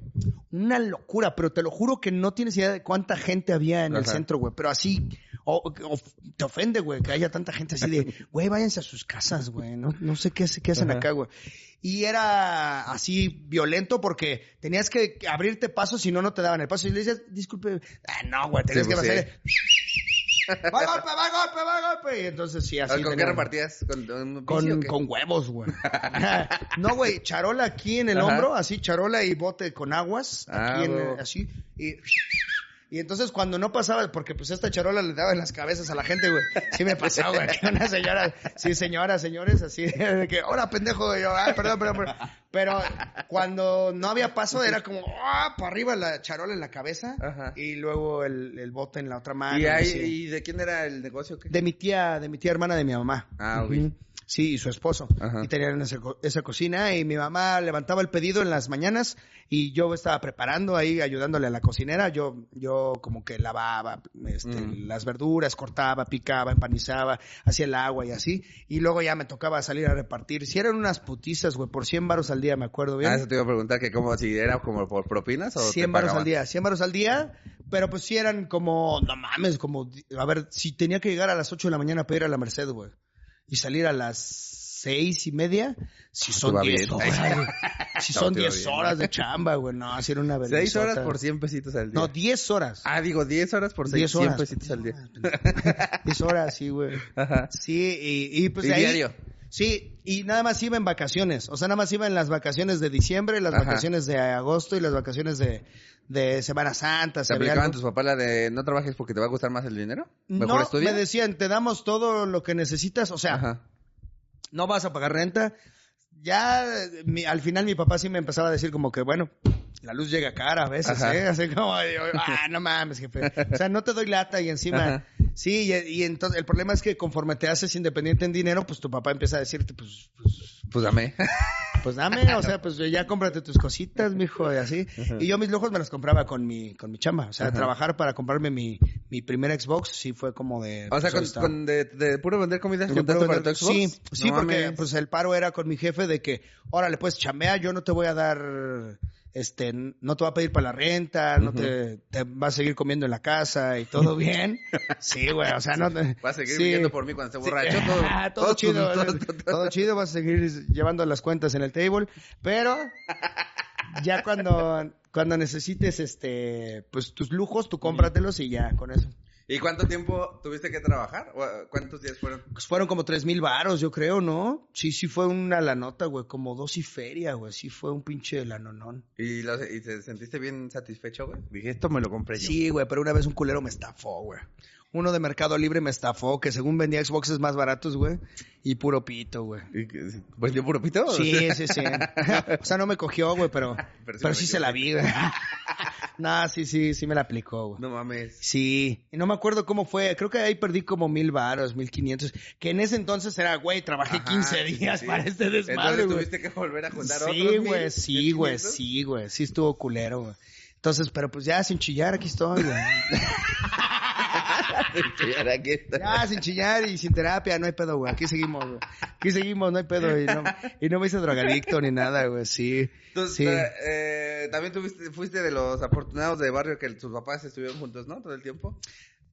una locura. Pero te lo juro que no tienes idea de cuánta gente había en el centro, güey. Pero así, o- o- te ofende, güey, que haya tanta gente así de, güey, váyanse a sus casas, güey. No, no sé qué, qué hacen Ajá. acá, güey. Y era así violento porque tenías que abrirte paso, si no, no te daban el paso. Y le decías, disculpe, ah, no, güey, tenías Sí, que pues, pasarle. ¡Va golpe, va golpe, va golpe! Y entonces sí, así. ¿Con qué repartías? ¿Con, un bici o Con, qué? con huevos, güey. no, güey, charola aquí en el Ajá. hombro, así charola y bote con aguas, Ah, aquí en, huevo. así, y... Y entonces cuando no pasaba, porque pues esta charola le daba en las cabezas a la gente, güey. Sí me pasó, güey. Una señora, sí, señora, señores, así, de que, hola, pendejo, yo, ay, perdón, perdón, perdón. Pero cuando no había paso, era como, ah, para arriba la charola en la cabeza, Ajá. y luego el, el bote en la otra mano. ¿Y, ahí-. ¿Y de quién era el negocio? qué? De mi tía, de mi tía hermana de mi mamá. Ah, uy. Sí, y su esposo. Ajá. Y tenían esa, esa cocina y mi mamá levantaba el pedido en las mañanas y yo estaba preparando ahí, ayudándole a la cocinera. Yo, yo como que lavaba este, Mm. las verduras, cortaba, picaba, empanizaba, hacía el agua y así. Y luego ya me tocaba salir a repartir. Si eran unas putizas, güey, por 100 baros al día, me acuerdo bien. Ah, eso te iba a preguntar que como si era como por propinas o 100 te baros pagaban? al día, 100 baros al día, pero pues sí eran como, no mames, como, a ver, si tenía que llegar a las 8 de la mañana para ir a la Merced, güey, y salir a las seis y media, si te son va 10 bien. horas, si No, son 10 bien. horas de chamba, güey, no, así era una Seis vergüenza. horas por 100 pesitos al día. No, 10 horas. Ah, digo, 10 horas por 6, 10 100 horas. pesitos al día. 10 horas, sí, güey. Ajá. Sí, y, y pues ¿Y ahí- diario? Sí, y nada más iba en vacaciones. O sea, nada más iba en las vacaciones de diciembre, las Ajá. vacaciones de agosto y las vacaciones de, de Semana Santa. ¿Te aplicaban tus papás la de no trabajes porque te va a gustar más el dinero? ¿Mejor no, estudia? me decían, te damos todo lo que necesitas. O sea, Ajá. no vas a pagar renta. Ya mi- al final mi papá sí me empezaba a decir como que, bueno, la luz llega cara a veces, Ajá. ¿eh? Así como, ah, no mames, jefe. O sea, no te doy lata y encima... Ajá. Sí, y, y entonces el problema es que conforme te haces independiente en dinero, pues tu papá empieza a decirte, pues, pues, Pues dame. pues dame, o sea, pues ya cómprate tus cositas, mijo, y así. Y yo mis lujos me los compraba con mi, con mi chamba. O sea, trabajar para comprarme mi, mi primer Xbox sí fue como de... O sea, pues, con, con de, de puro vender comida para tu Xbox. Sí, sí, No porque mames. pues el paro era con mi jefe de que, órale, pues chambea, yo no te voy a dar, este, no te voy a pedir para la renta, no te, te vas a seguir comiendo en la casa y todo bien. Sí, güey, o sea, no te- Vas a seguir sí. viviendo por mí cuando esté Sí. borracho. Todo, Ah, todo, todo- chido, todo- todo, todo- chido, vas a seguir llevando las cuentas en el table, pero ya cuando, cuando necesites, este, pues tus lujos, tú cómpratelos y ya, con eso. ¿Y cuánto tiempo tuviste que trabajar? ¿O, ¿Cuántos días fueron? Pues fueron como tres mil varos, yo creo, ¿no? Sí, sí fue una lanota, güey, como dos y feria, güey, sí fue un pinche lanonón. ¿Y, lo- y te sentiste bien satisfecho, güey? Dije, esto me lo compré yo. Sí, güey, pero una vez un culero me estafó, güey. Uno de Mercado Libre me estafó, que según vendía Xboxes más baratos, güey, y puro pito, güey. ¿Y que- ¿Vendió puro pito? Sí, sí, sí. o sea, no me cogió, güey, pero, Pero pero sí se la vi, güey. No, sí, sí, sí me la aplicó, güey. No mames. Sí, y no me acuerdo cómo fue, creo que ahí perdí como mil varos, mil quinientos, que en ese entonces era, güey, trabajé Ajá, 15 sí, días sí. para este desmadre, Entonces güey. tuviste que volver a juntar otros Sí, mil, güey, sí, güey, sí, güey, sí estuvo culero, güey. Entonces, pero pues ya sin chillar aquí estoy, güey. Aquí está. Ya sin chillar y sin terapia, no hay pedo, güey. Aquí seguimos, güey. Aquí seguimos, no hay pedo. Y no, y no me hice drogadicto ni nada, güey, sí. Entonces, sí. eh, también tuviste, fuiste de los afortunados de barrio que sus papás estuvieron juntos, ¿no? Todo el tiempo.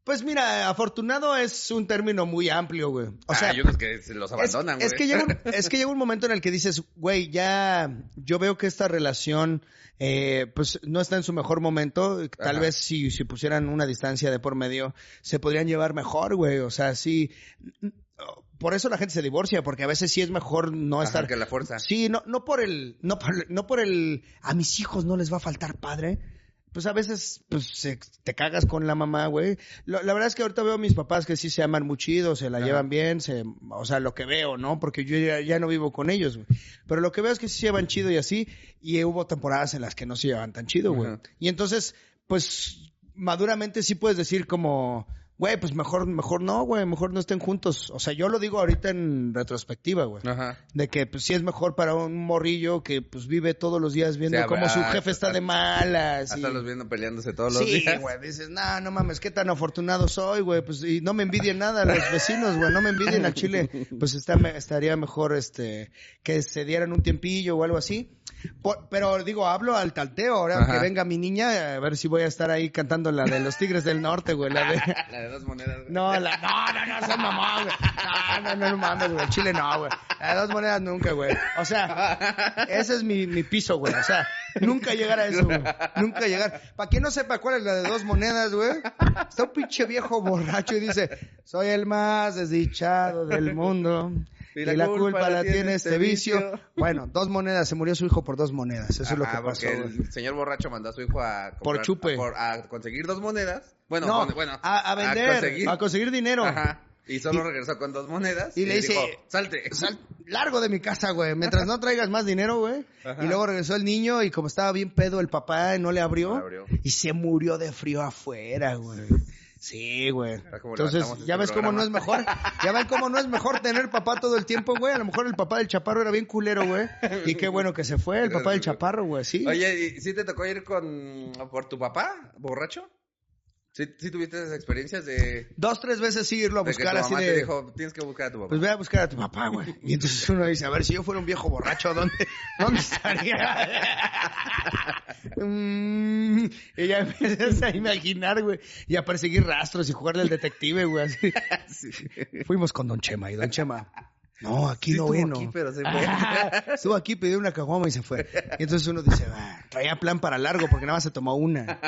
Pues mira, afortunado es un término muy amplio, güey. O sea, hay unos que se los Es, abandonan, güey. es que llega un, es que llega un momento en el que dices, güey, ya yo veo que esta relación eh, pues no está en su mejor momento. Tal Ajá. vez si, si pusieran una distancia de por medio, se podrían llevar mejor, güey. O sea, sí. Por eso la gente se divorcia, porque a veces sí es mejor no Ajá, estar. que la fuerza. Sí, no, no por el, no por, no por el, a mis hijos no les va a faltar padre. Pues a veces, pues, se- te cagas con la mamá, güey. Lo- La verdad es que ahorita veo a mis papás que sí se aman muy chido, se la Ajá. llevan bien, se, o sea, lo que veo, ¿no? Porque yo ya, ya no vivo con ellos, güey. Pero lo que veo es que sí se llevan chido y así, y hubo temporadas en las que no se llevan tan chido, güey. Y entonces, pues, maduramente sí puedes decir como, güey, pues mejor, mejor no, güey, mejor no estén juntos. O sea, yo lo digo ahorita en retrospectiva, güey. Ajá. De que pues sí es mejor para un morrillo que pues vive todos los días viendo cómo su jefe está de hasta- malas. y- Hasta los viendo peleándose todos los Sí, días. güey, dices, no, no mames, qué tan afortunado soy, güey, pues, y no me envidien nada los vecinos, güey, no me envidien al Chile, pues está, estaría mejor, este, que se dieran un tiempillo o algo así. Por- pero digo, hablo al talteo, ahora Ajá. que venga mi niña, a ver si voy a estar ahí cantando la de los Tigres del Norte, güey, la de... La de. No, la, no, no, no, son mamón, güey. No, no, no, no mames, güey. Chile no, güey. A dos monedas nunca, güey. O sea, ese es mi, mi piso, güey. O sea, nunca llegar a eso, güey. Nunca llegar. Para quien no sepa cuál es la de dos monedas, güey. Está un pinche viejo borracho y dice, soy el más desdichado del mundo. Y la, culpa, la tiene este vicio. Bueno, dos monedas. Se murió su hijo por dos monedas. Eso es lo que pasó, el señor borracho mandó a su hijo a Por chupe. a, por- a conseguir dos monedas. Bueno, No, con- bueno, a, a vender, a conseguir, dinero. Ajá. Y solo regresó con dos monedas. y le dice, dijo, salte. Sal- largo de mi casa, güey. Mientras no traigas más dinero, güey. Ajá. Y luego regresó el niño y como estaba bien pedo el papá, no le abrió. No le abrió. Y se murió de frío afuera, güey. Sí, güey. ¿cómo Entonces, levantamos ya este ves cómo no es mejor. Ya ven cómo no es mejor tener papá todo el tiempo, güey. A lo mejor el papá del chaparro era bien culero, güey. Y qué bueno que se fue el papá del chaparro, güey. Sí. Oye, ¿y ¿sí te tocó ir con por tu papá, borracho? ¿Sí, sí tuviste esas experiencias de, Dos, tres veces sí irlo a de que buscar así de... te dijo, tienes que buscar a tu papá? Pues ve a buscar a tu papá, güey. Y entonces uno dice, a ver, si yo fuera un viejo borracho, ¿dónde, dónde estaría? Mm, y ya empiezas a imaginar, güey. Y a perseguir rastros y jugarle al detective, güey. así. Sí. Fuimos con Don Chema y Don Chema. No, aquí Sí no vino. aquí, pero se fue. Estuvo aquí, pidió una caguama y se fue. Y entonces uno dice, "Ah, traía plan para largo porque nada más se tomó una.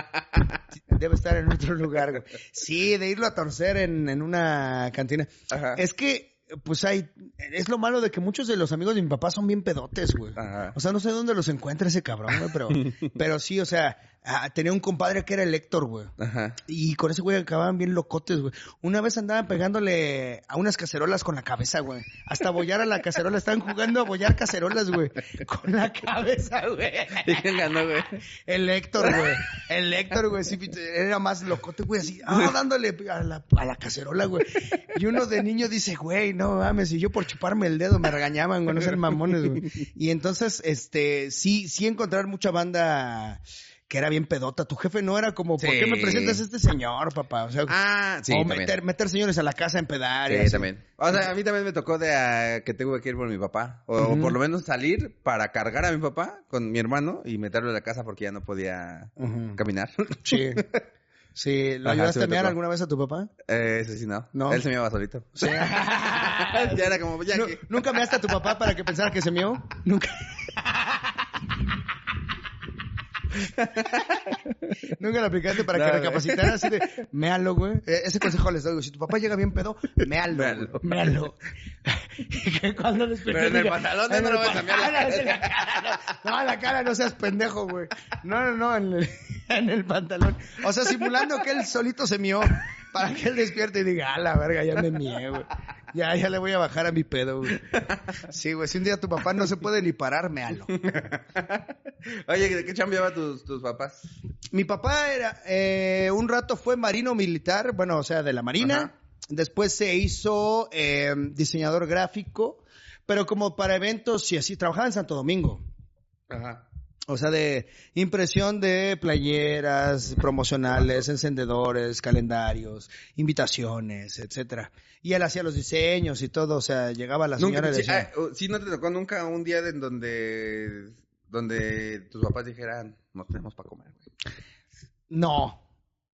Debe estar en otro lugar, güey. Sí, de irlo a torcer en, en una cantina. Ajá. Es que, pues hay, es lo malo de que muchos de los amigos de mi papá son bien pedotes, güey. Ajá. O sea, no sé dónde los encuentra ese cabrón, güey, pero, pero sí, o sea, ah, tenía un compadre que era el Héctor, güey. Ajá. Y con ese güey acababan bien locotes, güey. Una vez andaban pegándole a unas cacerolas con la cabeza, güey. Hasta bollar a la cacerola. Estaban jugando a bollar cacerolas, güey. Con la cabeza, güey. ¿Y quién ganó, güey? El Héctor, güey. El Héctor, güey. Sí, era más locote, güey. Así, ah, dándole a la, a la cacerola, güey. Y uno de niño dice, güey, no mames. Y yo por chuparme el dedo me regañaban, güey. No sean mamones, güey. Y entonces, este, sí, sí encontrar mucha banda que era bien pedota. Tu jefe no era como, ¿por qué me presentas a este señor, papá? O sea, Ah, sí, o meter, meter señores a la casa a empedar. y Sí, también. O sea, a mí también me tocó de ah, que tengo que ir por mi papá. O, por lo menos salir para cargar a mi papá con mi hermano y meterlo en la casa porque ya no podía caminar. Sí. Sí, ¿lo Ajá, ayudaste a mear alguna vez a tu papá? Eh, ese sí no. No. Él se me iba solito. Sí. ya era como, ya que... ¿Nunca measte a tu papá para que pensara que se mió? Nunca. Nunca lo aplicaste para No, que güey. recapacitara así de, méalo, güey. Eh, Ese consejo les doy. Si tu papá llega bien pedo, Méalo. Y que cuando despierte Pero en el pantalón no "En lo vas a mear la cara, No, la cara no seas pendejo, güey. No, no, no, en el, en el pantalón. O sea, simulando que él solito se mió para que él despierte y diga, a la verga, ya me mié, güey. Ya, ya le voy a bajar a mi pedo, güey. Sí, güey, si un día tu papá no se puede ni parar, méalo. Oye, ¿de qué chambeaba tus, tus papás? mi papá era, eh, un rato fue marino militar, bueno, o sea, de la marina. Ajá. Después se hizo eh, diseñador gráfico, pero como para eventos y así, trabajaba en Santo Domingo. Ajá. O sea, de impresión de playeras promocionales, encendedores, calendarios, invitaciones, etcétera. Y él hacía los diseños y todo, o sea, llegaba la señora Nunca, y sí, decía, ah, oh, sí, no te tocó nunca un día en donde, donde tus papás dijeran, no tenemos para comer, güey. no.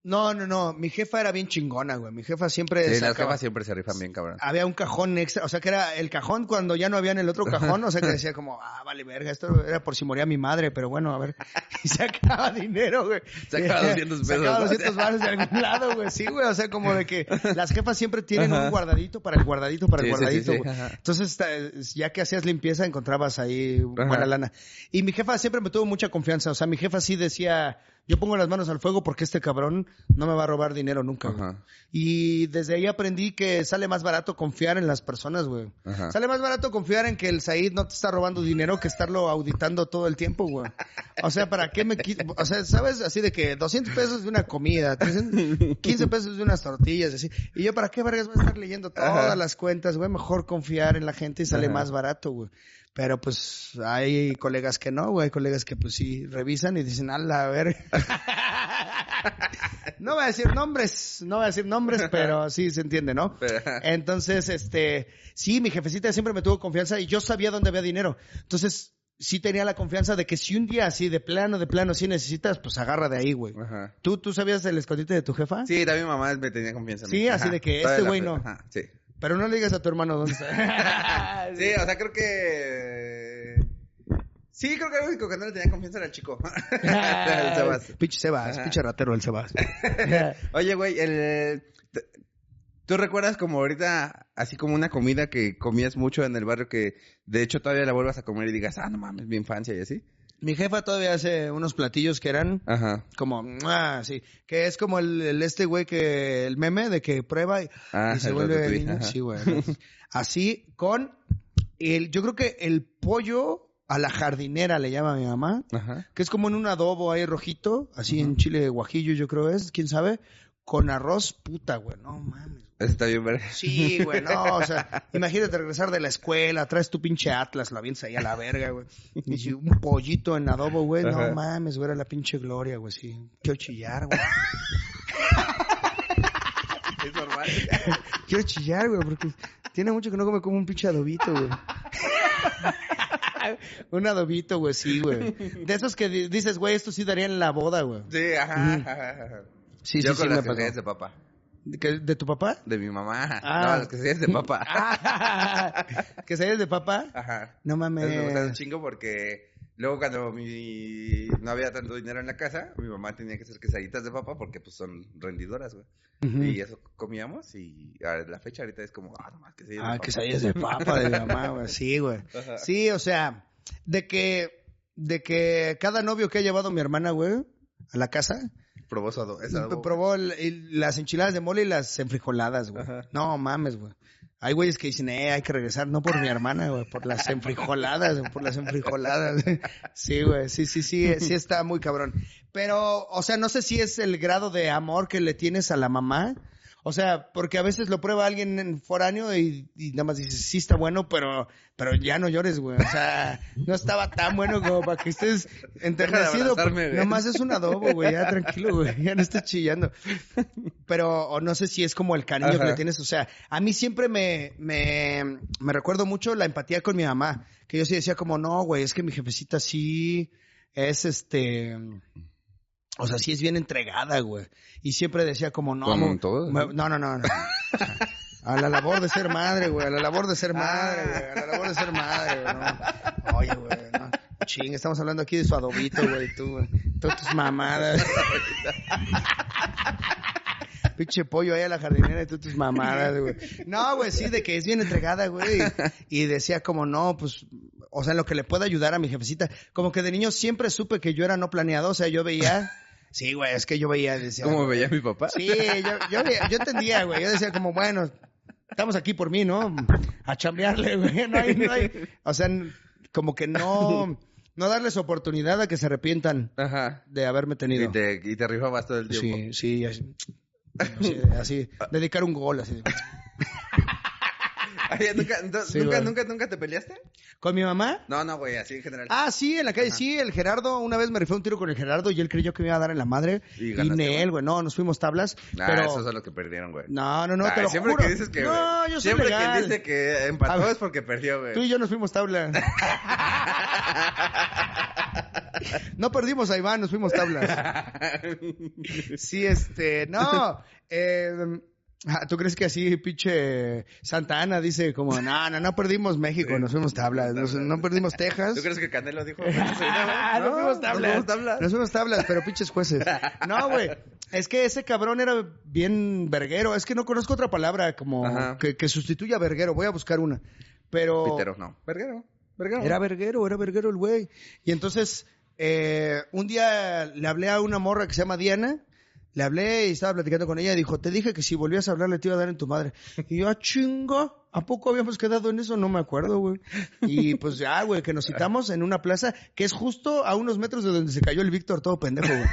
No, no, no, mi jefa era bien chingona, güey. Mi jefa siempre Sí, las jefas siempre se rifan bien, cabrón. había un cajón extra, o sea que era el cajón cuando ya no había en el otro cajón, o sea que decía como, ah, vale verga, esto era por si moría mi madre, pero bueno, a ver, y sacaba dinero, güey. Sacaba 200 pesos, Sacaba ¿no? 200 baros de algún lado, güey, sí, güey, o sea, como de que las jefas siempre tienen Ajá. un guardadito para el guardadito, para el Sí, sí, sí, guardadito, güey. Entonces, ya que hacías limpieza, encontrabas ahí buena Ajá. lana. Y mi jefa siempre me tuvo mucha confianza, o sea, mi jefa sí decía, yo pongo las manos al fuego porque este cabrón no me va a robar dinero nunca, güey. Y desde ahí aprendí que sale más barato confiar en las personas, güey. Ajá. Sale más barato confiar en que el Said no te está robando dinero que estarlo auditando todo el tiempo, güey. O sea, ¿para qué me O sea, ¿sabes? Así de que 200 pesos de una comida, 300 15 pesos de unas tortillas, así. Y yo, ¿para qué vergas voy a estar leyendo todas Ajá. las cuentas, güey? Mejor confiar en la gente y sale Ajá. más barato, güey. Pero pues hay colegas que no, güey. Hay colegas que pues sí revisan y dicen, ala, a ver. no voy a decir nombres, no voy a decir nombres, pero sí se entiende, ¿no? Entonces, este, sí, mi jefecita siempre me tuvo confianza y yo sabía dónde había dinero. Entonces, sí tenía la confianza de que si un día así de plano, de plano, sí necesitas, pues agarra de ahí, güey. Ajá. ¿Tú, ¿Tú sabías el escondite de tu jefa? Sí, también mi mamá me tenía confianza mí. Sí, así de que Todavía este güey no. Ajá, sí. Pero no le digas a tu hermano dónde está. Sí, o sea, creo que... Sí, creo que el único que no le tenía confianza era el chico. el Sebas. Pinche Sebas, pinche ratero el Sebas. Oye, güey, el... ¿Tú recuerdas como ahorita, así como una comida que comías mucho en el barrio que de hecho todavía la vuelvas a comer y digas, ah, no mames, mi infancia y así? Mi jefa todavía hace unos platillos que eran Ajá. como, ah, sí, que es como el, el este güey que, el meme de que prueba y, Ah, y se el vuelve ratatouille, niño. ajá. Sí, güey. ¿no? Así con el, yo creo que el pollo a la jardinera le llama mi mamá, Ajá. que es como en un adobo ahí rojito, así en chile guajillo yo creo es, quién sabe, con arroz puta, güey, no mames. Eso está bien, verga. Sí, güey, no, o sea, imagínate regresar de la escuela, traes tu pinche Atlas, la avientas ahí a la verga, güey. Y si un pollito en adobo, güey, Ajá. no mames, güey, era la pinche gloria, güey, sí. Quiero chillar, güey. Es normal. Quiero chillar, güey, porque tiene mucho que no come como un pinche adobito, güey. un adobito, güey, sí, güey. De esos que di- dices, güey, esto sí daría en la boda, güey. Sí, ajá. ajá, ajá. Sí, Yo sí, con sí, las quesadillas de papá. ¿De, tu papá? De mi mamá. Ah. No, las quesadillas de papá. Ah, ¿Que sabías de papá? Ajá. No Eso me gusta un mames. chingo porque luego cuando mi... no había tanto dinero en la casa, mi mamá tenía que hacer quesaditas de papa porque pues son rendidoras, güey. Y eso comíamos y a la fecha ahorita es como, ah, nomás quesadillas Ah, de que papa. sabías de papa de mi mamá, güey. Sí, güey. Ajá. Sí, o sea, de que, de que cada novio que ha llevado mi hermana, güey, a la casa, Probó ese adobo. probó el- el- las enchiladas de mole y las enfrijoladas, güey. Ajá. No mames, güey. Hay güeyes que dicen, eh, hay que regresar, no por mi hermana, güey, por las enfrijoladas, güey, por las enfrijoladas. Sí, güey, sí, sí, sí, sí está muy cabrón. Pero, o sea, no sé si es el grado de amor que le tienes a la mamá. O sea, porque a veces lo prueba alguien en foráneo y, y nada más dices, sí está bueno, pero, pero ya no llores, güey. O sea, no estaba tan bueno como para que estés enternecido. abrazarme, güey. Nomás es un adobo, güey, ya tranquilo, güey, ya no estés chillando. Pero, o no sé si es como el cariño que le tienes. O sea, a mí siempre me, me, me recuerdo mucho la empatía con mi mamá. Que yo sí decía como, no, güey, es que mi jefecita sí es este... O sea, sí es bien entregada, güey. Y siempre decía como, no, ¿Con mo- todo? no, no, no, no. A la labor de ser madre, güey. A la labor de ser madre, güey. A la labor de ser madre, güey. No. Oye, güey, no. Ching, estamos hablando aquí de su adobito, güey. Tú, güey. Todas tus mamadas. Pinche pollo ahí a la jardinera y tú tus mamadas, güey. No, güey, sí, de que es bien entregada, güey. Y decía como, no, pues, o sea, en lo que le pueda ayudar a mi jefecita. Como que de niño siempre supe que yo era no planeado. O sea, yo veía... Sí, güey, es que yo veía, decía... ¿Cómo veía mi papá? Sí, yo, yo, yo entendía, güey. Yo decía como, bueno, estamos aquí por mí, ¿no? A chambearle, güey. No hay, no hay, o sea, como que no, No darles oportunidad a que se arrepientan Ajá. de haberme tenido. Y te, y te rifabas todo el tiempo. Sí, sí, así. Así, así, dedicar un gol así. ¿nunca, Sí, nunca, nunca, nunca te peleaste? ¿Con mi mamá? No, no, güey, así en general. Ah, sí, en la calle, sí, el Gerardo, una vez me rifé un tiro con el Gerardo y él creyó que me iba a dar en la madre. Y ganaste, güey. Nel, güey, no, nos fuimos tablas. Ah, pero... esos son los que perdieron, güey. No, no, no, te lo siempre juro. que dices que No, yo soy siempre legal. que dice que empató es porque perdió, güey. Tú y yo nos fuimos tabla. No perdimos a Iván, nos fuimos tablas. Sí, este, no. eh, ¿Tú crees que así, pinche Santa Ana dice como, no, no, no perdimos México, nos fuimos tablas, nos- no perdimos Texas. ¿Tú crees que Canelo dijo? Ah, no, nos fuimos tablas. Nos fuimos tablas. Nos fuimos tablas, pero pinches jueces. No, güey. Es que ese cabrón era bien verguero. Es que no conozco otra palabra como que, que sustituya a verguero. Voy a buscar una. Pero. Pitero, no. Verguero. Verguero. Era verguero, era verguero el güey. Y entonces, eh, un día le hablé a una morra que se llama Diana. Le hablé y estaba platicando con ella y dijo, te dije que si volvías a hablarle te iba a dar en tu madre. Y yo, ah, chinga, ¿a poco habíamos quedado en eso? No me acuerdo, güey. Y pues ya, güey, que nos citamos en una plaza que es justo a unos metros de donde se cayó el Víctor todo pendejo, güey.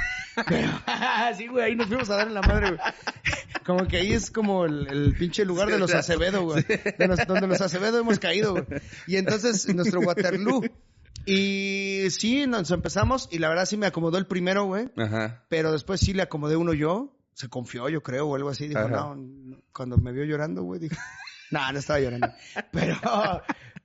Pero, sí, güey, ahí nos fuimos a dar en la madre, güey. Como que ahí es como el, el pinche lugar de los Acevedo, güey. De los- donde los Acevedo hemos caído, güey. Y entonces nuestro Waterloo. Y sí, nos empezamos y la verdad sí me acomodó el primero, güey. Ajá. Pero después sí le acomodé uno yo. Se confió, yo creo, o algo así. Dijo, no, no. cuando me vio llorando, güey, dijo, no, no estaba llorando. Pero,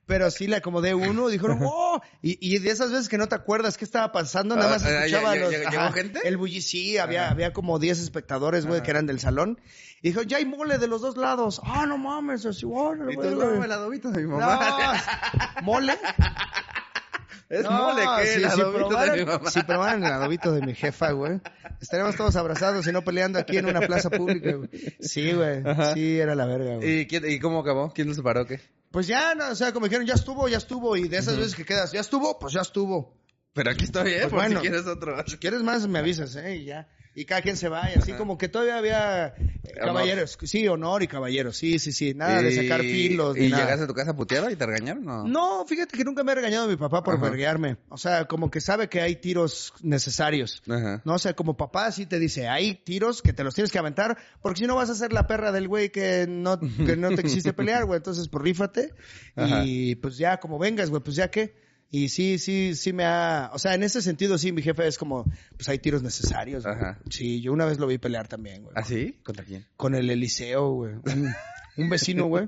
pero sí le acomodé uno, dijeron, ¡oh! Y, y de esas veces que no te acuerdas qué estaba pasando, nada Ah, más ah, ya- escuchaba ya- los... ¿llegó gente? El bullicí, había, Ajá. había como 10 espectadores, güey, que eran del salón. Y dijo, ya hay mole de los dos lados. Ah, no mames, así, órale, Y tú, güey, no, güey". el adobito de mi mamá. No, ¿mole? Es No, mole, ¿qué? sí, el si adobito de probaran- mi mamá. Si probaran el adobito de mi jefa, güey. Estaríamos todos abrazados y no peleando aquí en una plaza pública, güey. Sí, güey. Ajá. Sí, era la verga, güey. ¿Y, quién- ¿Y cómo acabó? ¿Quién lo separó? ¿Qué? Pues ya, no, o sea, como dijeron, ya estuvo, ya estuvo. Y de esas veces que quedas, ya estuvo, pues ya estuvo. Pero aquí estoy, ¿eh? Pues Por bueno. si quieres otro. Si quieres más, me avisas, ¿eh? Y ya. Y cada quien se vaya. Así como que todavía había eh, caballeros. Sí, honor y caballeros. Sí, sí, sí. Nada de sacar filos. ¿Y nada. llegaste a tu casa puteado y te regañaron? No. No, fíjate que nunca me ha regañado mi papá por verguearme. O sea, como que sabe que hay tiros necesarios. Ajá. No, o sea, como papá sí te dice, hay tiros que te los tienes que aventar, porque si no vas a ser la perra del güey que no, que no te quisiste pelear, güey. Entonces, pues rífate. Y pues ya, como vengas, güey, pues ya qué. Y sí, sí, sí me ha... O sea, en ese sentido, sí, mi jefe es como, pues hay tiros necesarios, güey. Ajá. Sí, yo una vez lo vi pelear también, güey. ¿Ah, sí? ¿Contra quién? Con el Eliseo, güey. Un, un vecino, güey,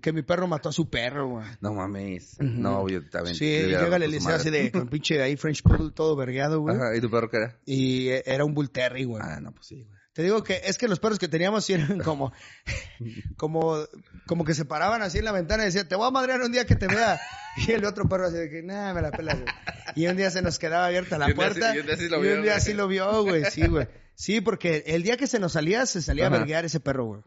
que mi perro mató a su perro, güey. No mames. No, yo también. Sí, llega el Eliseo así de, con pinche ahí French Poodle todo vergueado, güey. Ajá, ¿y tu perro qué era? Y eh, era un Bull Terry, güey. Ah, no, pues sí, güey. Te digo que es que los perros que teníamos eran como, como, como que se paraban así en la ventana y decían, te voy a madrear un día que te vea. Y el otro perro así de que, nada, me la pelas. Y un día se nos quedaba abierta la Y puerta. y un día sí lo y vio, un día güey. sí lo vio, güey. Sí, güey. Sí, porque el día que se nos salía, se salía Ajá. a verguear ese perro, güey.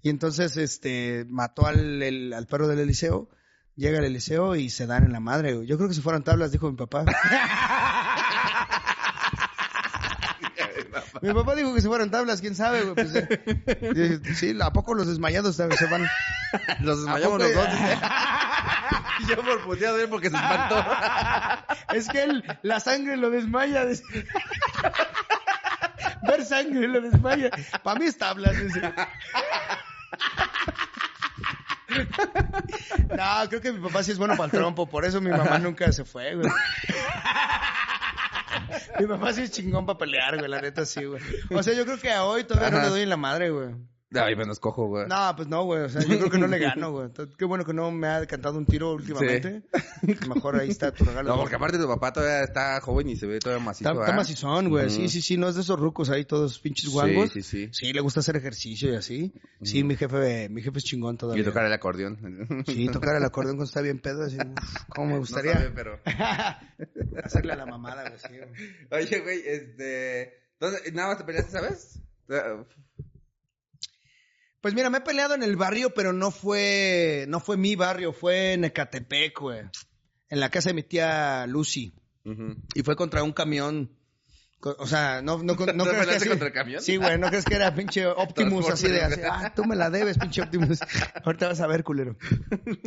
Y entonces, este, mató al, el- al perro del Eliseo. Llega el Eliseo y se dan en la madre, güey. Yo creo que si fueran tablas, dijo mi papá. Mi papá dijo que se fueran tablas, quién sabe, güey. Pues, eh, sí, ¿a poco los desmayados se van? Los ¿A desmayamos los dos. y yo por puteado él porque se espantó. Es que él, la sangre lo desmaya. dice. Ver sangre lo desmaya. Para mí es tablas. dice. No, creo que mi papá sí es bueno para el trompo, por eso mi mamá nunca se fue, güey. Mi papá sí es chingón para pelear, güey, la neta sí, güey. O sea, yo creo que a hoy todavía no le doy en la madre, güey. Ay, me los cojo, güey. No, pues no, güey. O sea, yo creo que no le gano, güey. Entonces, Qué bueno que no me ha cantado un tiro últimamente. Mejor ahí está tu regalo. No, porque aparte tu papá todavía está joven y se ve todavía macizo. Está, está ¿ah? macizón, güey. Sí, sí, sí. No es de esos rucos ahí todos pinches guangos. Sí, sí, sí. Sí, le gusta hacer ejercicio y así. Sí, mi jefe, mi jefe es chingón todavía. Y tocar el acordeón. Sí, tocar el acordeón cuando está bien pedo. Así, uf, cómo me No gustaría sabe, pero... hacerle a la mamada, güey. sí, güey. Oye, güey, este... Entonces, ¿nada más te peleaste, sabes? Pues mira, me he peleado en el barrio, pero no fue, no fue mi barrio, fue en Ecatepec, güey. En la casa de mi tía Lucy. Y fue contra un camión. O sea, no, no, no, ¿Te crees que así- contra el camión? Sí, güey, no crees que era pinche Optimus así de, así, ah, tú me la debes, pinche Optimus. Ahorita vas a ver, culero.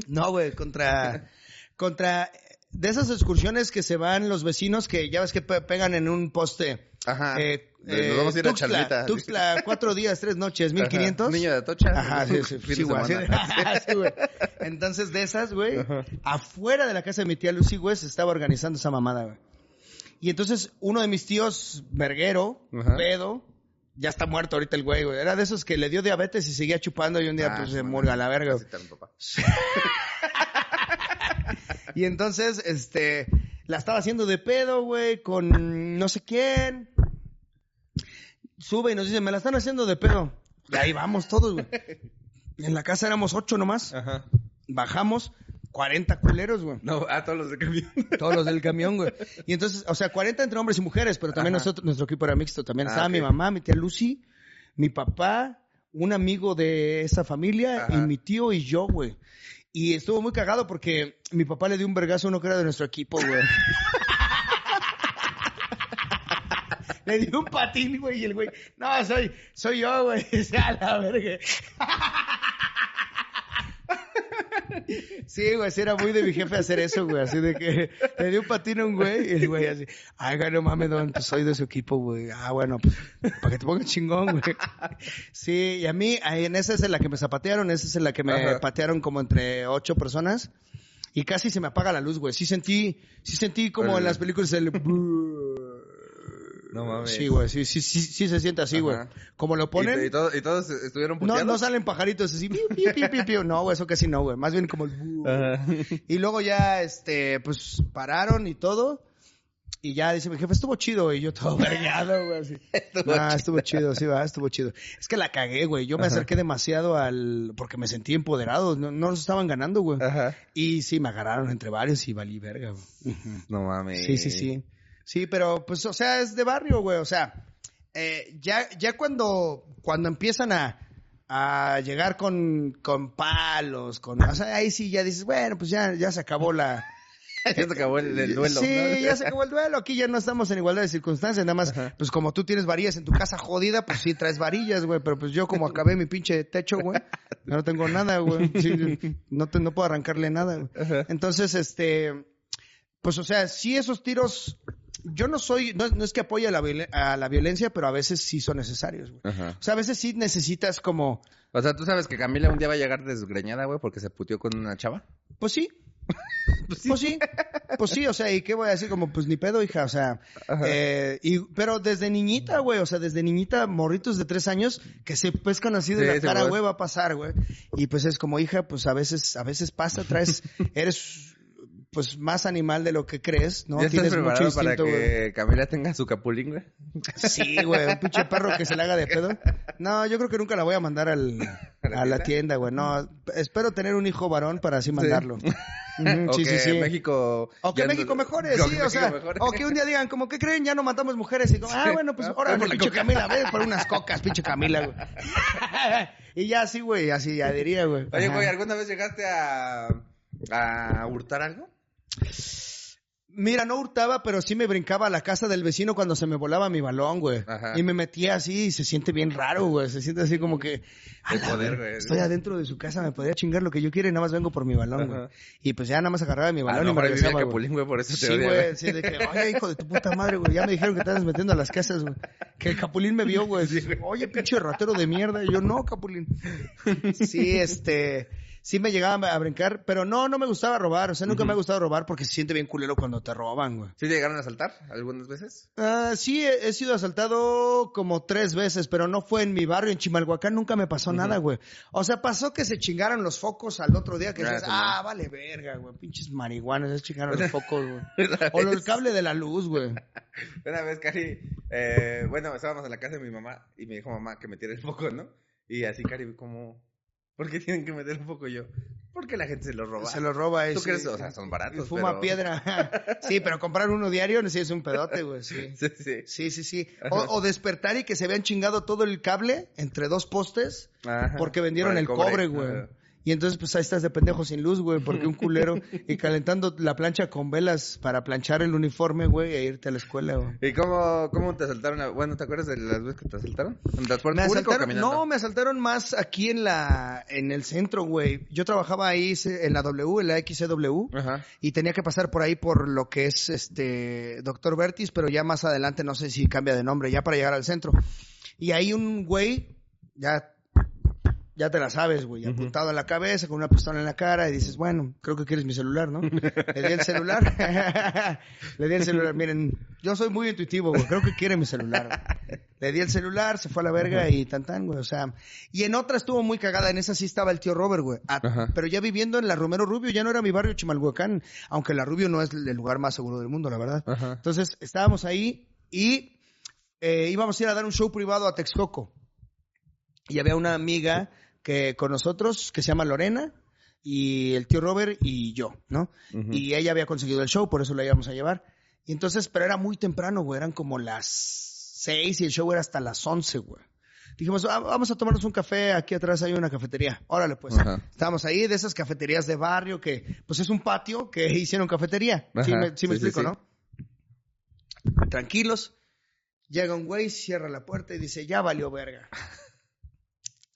No, güey, contra, contra, de esas excursiones que se van los vecinos que ya ves que pe- pegan en un poste. Ajá. Eh, Nos vamos a ir a Tuxtla, Chalmita. Tuxtla, cuatro días, tres noches, mil Ajá. quinientos. Niño de Atocha. Ajá, sí, sí, sí, güey, sí, güey. Entonces, de esas, güey, Ajá. afuera de la casa de mi tía Lucy, güey, se estaba organizando esa mamada, güey. Y entonces, uno de mis tíos, verguero, Ajá. pedo, ya está muerto ahorita el güey, güey. Era de esos que le dio diabetes y seguía chupando y un día, Ah, pues, se a la verga, güey. Así está mi papá. Y entonces, este, la estaba haciendo de pedo, güey, con no sé quién. Sube y nos dice, me la están haciendo de pedo. Y ahí vamos todos, güey. En la casa éramos ocho nomás. Ajá. Bajamos 40 culeros, güey. No, a todos los de camión. Todos los del camión, güey. Y entonces, o sea, 40 entre hombres y mujeres, pero también Ajá. nosotros, nuestro equipo era mixto. También Ah, estaba mi mamá, mi tía Lucy, mi papá, un amigo de esa familia Ajá. y mi tío y yo, güey. Y estuvo muy cagado porque mi papá le dio un vergazo a uno que era de nuestro equipo, güey. Le dio un patín, güey, y el güey, no, soy, soy yo, güey, sea, la verga. Sí, güey, sí era muy de mi jefe hacer eso, güey, así de que le dio un patín a un güey y el güey así, ay, güey, no mames, don, pues soy de su equipo, güey. Ah, bueno, pues, para que te pongas chingón, güey. Sí, y a mí, ahí en esa es en la que me zapatearon, esa es en la que me Ajá. patearon como entre ocho personas. Y casi se me apaga la luz, güey. Sí sentí, sí sentí como en las películas el... No mames. Sí, güey, sí, sí, sí, sí se siente así, güey. Como lo ¿Y, ponen... y todos, y todos estuvieron No, puteados? no salen pajaritos así, piu, piu, piu, piu, piu. No, güey, eso casi no, güey. Más bien como el... Ajá. Y luego ya, este, pues, pararon y todo. Y ya dice mi jefe, estuvo chido. Y yo todo vergueado, güey, así. Estuvo Nah, estuvo chido, sí, va, estuvo chido. Es que la cagué, güey. Yo me Ajá. acerqué demasiado al... Porque me sentí empoderado. No, no nos estaban ganando, güey. Ajá. Y sí, me agarraron entre varios y valí verga, güey. No mames. Sí, sí, sí. Sí, pero pues, o sea, es de barrio, güey. O sea, eh, ya, ya cuando, cuando empiezan a, a llegar con, con palos, con, o sea, ahí sí ya dices, bueno, pues ya, ya se acabó la, Ya se acabó el, el duelo. Sí, ¿no? ya se acabó el duelo. Aquí ya no estamos en igualdad de circunstancias. Nada más, Ajá. pues como tú tienes varillas en tu casa jodida, pues sí traes varillas, güey. Pero pues yo como acabé mi pinche techo, güey, no tengo nada, güey. Sí, no, te, no puedo arrancarle nada, güey. Entonces, este, pues o sea, sí esos tiros, yo no soy, no, no es que apoye a la, a la violencia, pero a veces sí son necesarios, güey. O sea, a veces sí necesitas como, O sea, tú sabes que Camila un día va a llegar desgreñada, güey, porque se puteó con una chava. pues sí. Pues sí, pues sí, o sea, ¿y qué voy a decir? Como, pues ni pedo, hija, o sea, eh, y, pero desde niñita, güey, o sea, desde niñita, morritos de tres años, que se pescan así de Sí, la cara, güey, va a pasar, güey. Y pues es como, hija, pues a veces, a veces pasa, traes, eres, pues más animal de lo que crees, ¿no? ¿Ya estás Tienes mucho para instinto, güey. que Camila tenga su capulín, güey? Sí, güey, un pinche perro que se le haga de pedo. No, yo creo que nunca la voy a mandar al, ¿A la tienda? güey. No, espero tener un hijo varón para así mandarlo. O sí, que sí, sí. México... O que México mejore, sí, o sea, mejore. o que un día digan, como que creen, ya no matamos mujeres, y como, ah, bueno, pues Ah, ahora pinche coca. Camila, ve por unas cocas, pinche Camila, güey. y ya así, güey, así ya diría, güey. Oye, güey, ¿alguna vez llegaste a, a hurtar algo? Mira, no hurtaba, pero sí me brincaba a la casa del vecino cuando se me volaba mi balón, güey. Ajá. Y me metía así y se siente bien raro, güey. Se siente así como que... El poder, güey. Estoy adentro de su casa, me podría chingar lo que yo quiera y nada más vengo por mi balón, güey. Y pues ya nada más agarraba mi A balón lo y me regresaba, capulín, güey, por eso te Sí, odia, güey, sí, de que, oye, hijo de tu puta madre, güey, ya me dijeron que andas metiendo a las casas, güey. Que el Capulín me vio, güey. Oye, pinche ratero de mierda. Y yo, no, Capulín. Sí, este, sí me llegaba a brincar, pero no, no me gustaba robar. O sea, nunca me ha gustado robar porque se siente bien culero cuando te roban, güey. ¿Sí te llegaron a asaltar algunas veces? Ah, sí, he, he sido asaltado como tres veces, pero no fue en mi barrio, en Chimalhuacán nunca me pasó nada, güey. O sea, pasó que se chingaron los focos al otro día que Ah, dices, ah, vale verga, güey, pinches marihuanos, se chingaron los focos, güey. O lo- el cable de la luz, güey. Una vez, Cari, eh, bueno, estábamos en la casa de mi mamá y me dijo mamá que metiera el foco, ¿no? Y así, Cari, como, ¿por qué tienen que meter el foco yo? Porque la gente se lo roba. Se lo roba ¿Tú ese. crees? O sea, son baratos, Fuma pero- piedra. sí, pero comprar uno diario sí es un pedote, güey, sí. Sí, sí. Sí, sí, sí. O, o despertar y que se vean chingado todo el cable entre dos postes Ajá. porque vendieron el cobre, güey. Y entonces, pues ahí estás de pendejo sin luz, güey, porque un culero y calentando la plancha con velas para planchar el uniforme, güey, e irte a la escuela, güey. ¿Y cómo, cómo te asaltaron? a- Bueno, ¿te acuerdas de las veces que te asaltaron? ¿En transporte Me público o asaltaron, caminando? no, me asaltaron más aquí en la, en el centro, güey. Yo trabajaba ahí en la W, en la XCW. Ajá. Y tenía que pasar por ahí por lo que es este Doctor Vertis, pero ya más adelante no sé si cambia de nombre, ya para llegar al centro. Y ahí un güey, ya, ya te la sabes, güey, apuntado en la cabeza, con una pistola en la cara, y dices, bueno, creo que quieres mi celular, ¿no? Le di el celular. Le di el celular. Miren, yo soy muy intuitivo, güey, creo que quiere mi celular. Le di el celular, se fue a la verga y tan tan, güey, o sea. Y en otra estuvo muy cagada, en esa sí estaba el tío Robert, güey. Pero ya viviendo en la Romero Rubio, ya no era mi barrio Chimalhuacán, aunque la Rubio no es el lugar más seguro del mundo, la verdad. Entonces, estábamos ahí y eh, íbamos a ir a dar un show privado a Texcoco. Y había una amiga que con nosotros que se llama Lorena y el tío Robert y yo, ¿no? Y ella había conseguido el show, por eso la íbamos a llevar. Y entonces, pero era muy temprano, güey, eran como las seis y el show era hasta las once, güey. Dijimos, "Ah, vamos a tomarnos un café, aquí atrás hay una cafetería. Órale, pues. Ajá. Estábamos ahí de esas cafeterías de barrio que, pues es un patio que hicieron cafetería. sí, me, sí me sí, sí, explico, sí. ¿no? Tranquilos. Llega un güey, cierra la puerta y dice, ya valió verga.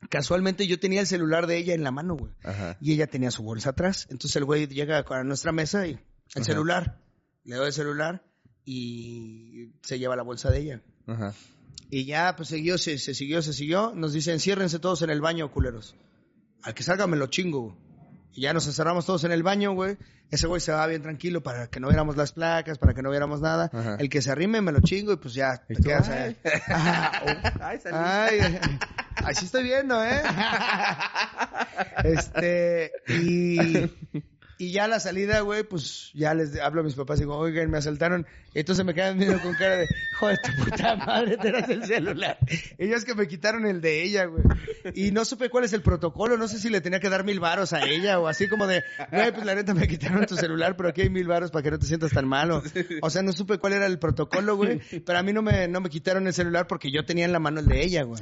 Casualmente yo tenía el celular de ella en la mano, güey. Ajá. Y ella tenía su bolsa atrás. Entonces el güey llega a nuestra mesa y el Ajá. celular. Le doy el celular y se lleva la bolsa de ella. Ajá. Y ya, pues siguió, se, se siguió, se siguió. Nos dicen, enciérrense todos en el baño, culeros. Al que salga me lo chingo. güey. Y ya nos encerramos todos en el baño, güey. Ese güey se va bien tranquilo para que no viéramos las placas, para que no viéramos nada. Ajá. El que se arrime me lo chingo y pues ya te quedas ahí. Ay, salí. Ay, así estoy viendo, ¿eh? Este, y, y ya a la salida, güey, pues ya les hablo a mis papás y digo, oigan, me asaltaron. Entonces me quedan viendo con cara de, joder, tu puta madre, te das el celular. Ellos que me quitaron el de ella, güey. Y no supe cuál es el protocolo, no sé si le tenía que dar mil varos a ella o así como de, güey, pues la neta me quitaron tu celular, pero aquí hay mil varos para que no te sientas tan malo. O sea, no supe cuál era el protocolo, güey. Pero a mí no me, no me quitaron el celular porque yo tenía en la mano el de ella, güey.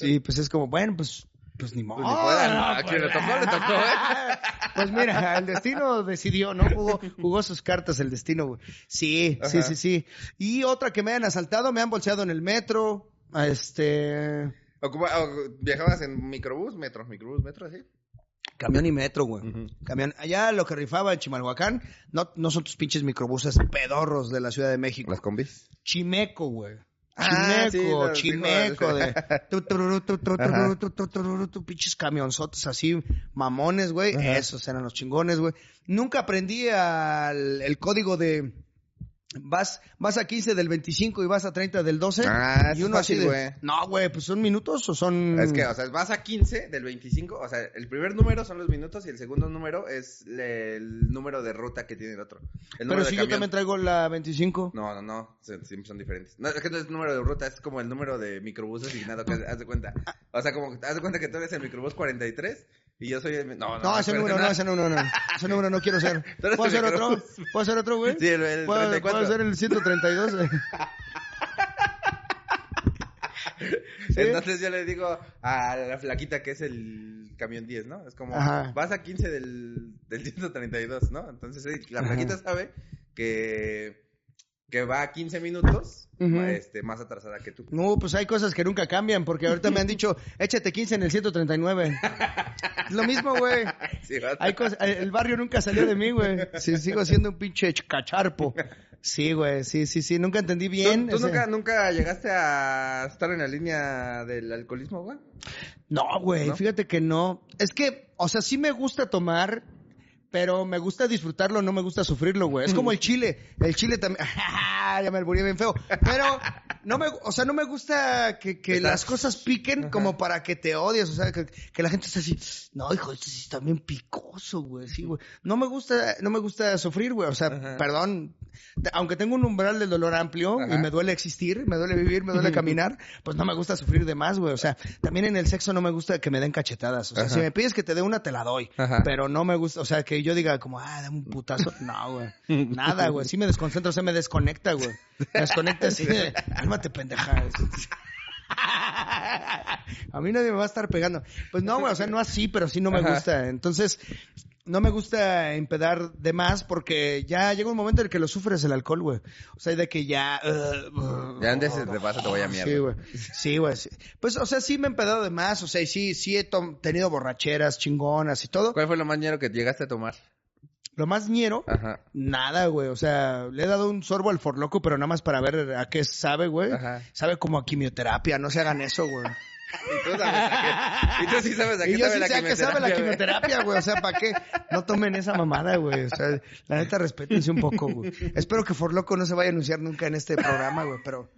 Y pues es como, bueno, pues, pues ni modo. Pues ni fuera, ¿no? no, A quien le pues, tocó, le tocó, ¿eh? Pues mira, el destino decidió, ¿no? Jugó, jugó sus cartas el destino, güey. Sí, sí, Ajá. sí, sí. Y otra que me han asaltado, me han bolseado en el metro, a este... Ocupa- o- ¿Viajabas en microbús, metro? ¿Microbús, metro, así? Camión y metro, güey. Camión. Allá lo que rifaba en Chimalhuacán, no, no son tus pinches microbuses pedorros de la Ciudad de México. Las combis. Chimeco, güey. Ah, Chimeco, sí, chimeco, de... tu, tururu, tu, tu, Ajá. tururu, tu, tu, tururu, tu, pinches camionzotes así, mamones, güey. Esos eran los chingones, güey. Nunca aprendí al, el código de... Vas, vas a 15 del 25 y vas a 30 del 12. Ah, y uno es así de... No, güey, pues son minutos o son... Es que, o sea, vas a 15 del 25, o sea, el primer número son los minutos y el segundo número es el número de ruta que tiene el otro. El Pero si yo también traigo la 25. No, no, no, siempre son diferentes. No, es que no es número de ruta, es como el número de microbús asignado, que haz de cuenta. O sea, como, haz de cuenta que tú eres el microbús 43 y yo soy el... No, no, No, ese número no, ese número no. Ese número no quiero ser. ¿Puedo ser otro? ¿Puedo ser otro, güey? Sí, el, el ¿Puedo, 34. puedo ser el 132? güey? ¿Sí? Entonces yo le digo a la flaquita que es el camión 10, ¿no? Es como, Ajá. vas a 15 del, del 132, ¿no? Entonces la Ajá. flaquita sabe que, que va a 15 minutos este, más atrasada que tú. No, pues hay cosas que nunca cambian, porque ahorita me han dicho, échate 15 en el 139. Es lo mismo, güey. Sí, Hay cosas, el barrio nunca salió de mí, güey. Sí, sigo siendo un pinche ch- cacharpo. Sí, güey, sí, sí, sí, nunca entendí bien. ¿Tú, tú nunca, nunca llegaste a estar en la línea del alcoholismo, güey? No, güey, ¿No? fíjate que no. Es que, o sea, sí me gusta tomar, pero me gusta disfrutarlo, no me gusta sufrirlo, güey. Es como el chile. El chile también. ya me alburí bien feo. Pero no me, o sea, no me gusta que, que las cosas piquen Ajá. como para que te odies. O sea, que, que la gente esté así, no, hijo, este sí está bien picoso, güey. Sí, güey. No me gusta, no me gusta sufrir, güey. O sea, Ajá. perdón. Aunque tengo un umbral del dolor amplio Ajá. y me duele existir, me duele vivir, me duele caminar, pues no me gusta sufrir de más, güey. O sea, también en el sexo no me gusta que me den cachetadas. O sea, si me pides que te dé una, te la doy. Pero no me gusta, o sea, que yo diga como, ah, dame un putazo. No, güey. Nada, güey. Sí me desconcentro, o sea, me desconecta, güey. Me desconecta así cálmate, pendeja. a mí nadie me va a estar pegando. Pues no, güey, o sea, no así, pero sí no me Ajá. gusta. Entonces, no me gusta empedar de más porque ya llega un momento en el que lo sufres el alcohol, güey. O sea, de que ya... uh, Ya antes de paso te voy a mierda. Sí, güey. Sí, güey. sí. Pues, o sea, sí me he empedado de más. O sea, sí, sí he tenido borracheras chingonas y todo. ¿Cuál fue lo más ñero que llegaste a tomar? Lo más ñero... Ajá. Nada, güey. O sea, le he dado un sorbo al forloco, pero nada más para ver a qué sabe, güey. Ajá. Sabe como a quimioterapia. No se hagan eso, güey. ¿Y tú, sabes a qué? ¿Y tú sí sabes a qué Y yo sabe sí la sé a qué sabe la quimioterapia, güey. O sea, ¿para qué? No tomen esa mamada, güey. O sea, la neta, respétense un poco, güey. Espero que Forloco no se vaya a anunciar nunca en este programa, güey. Pero,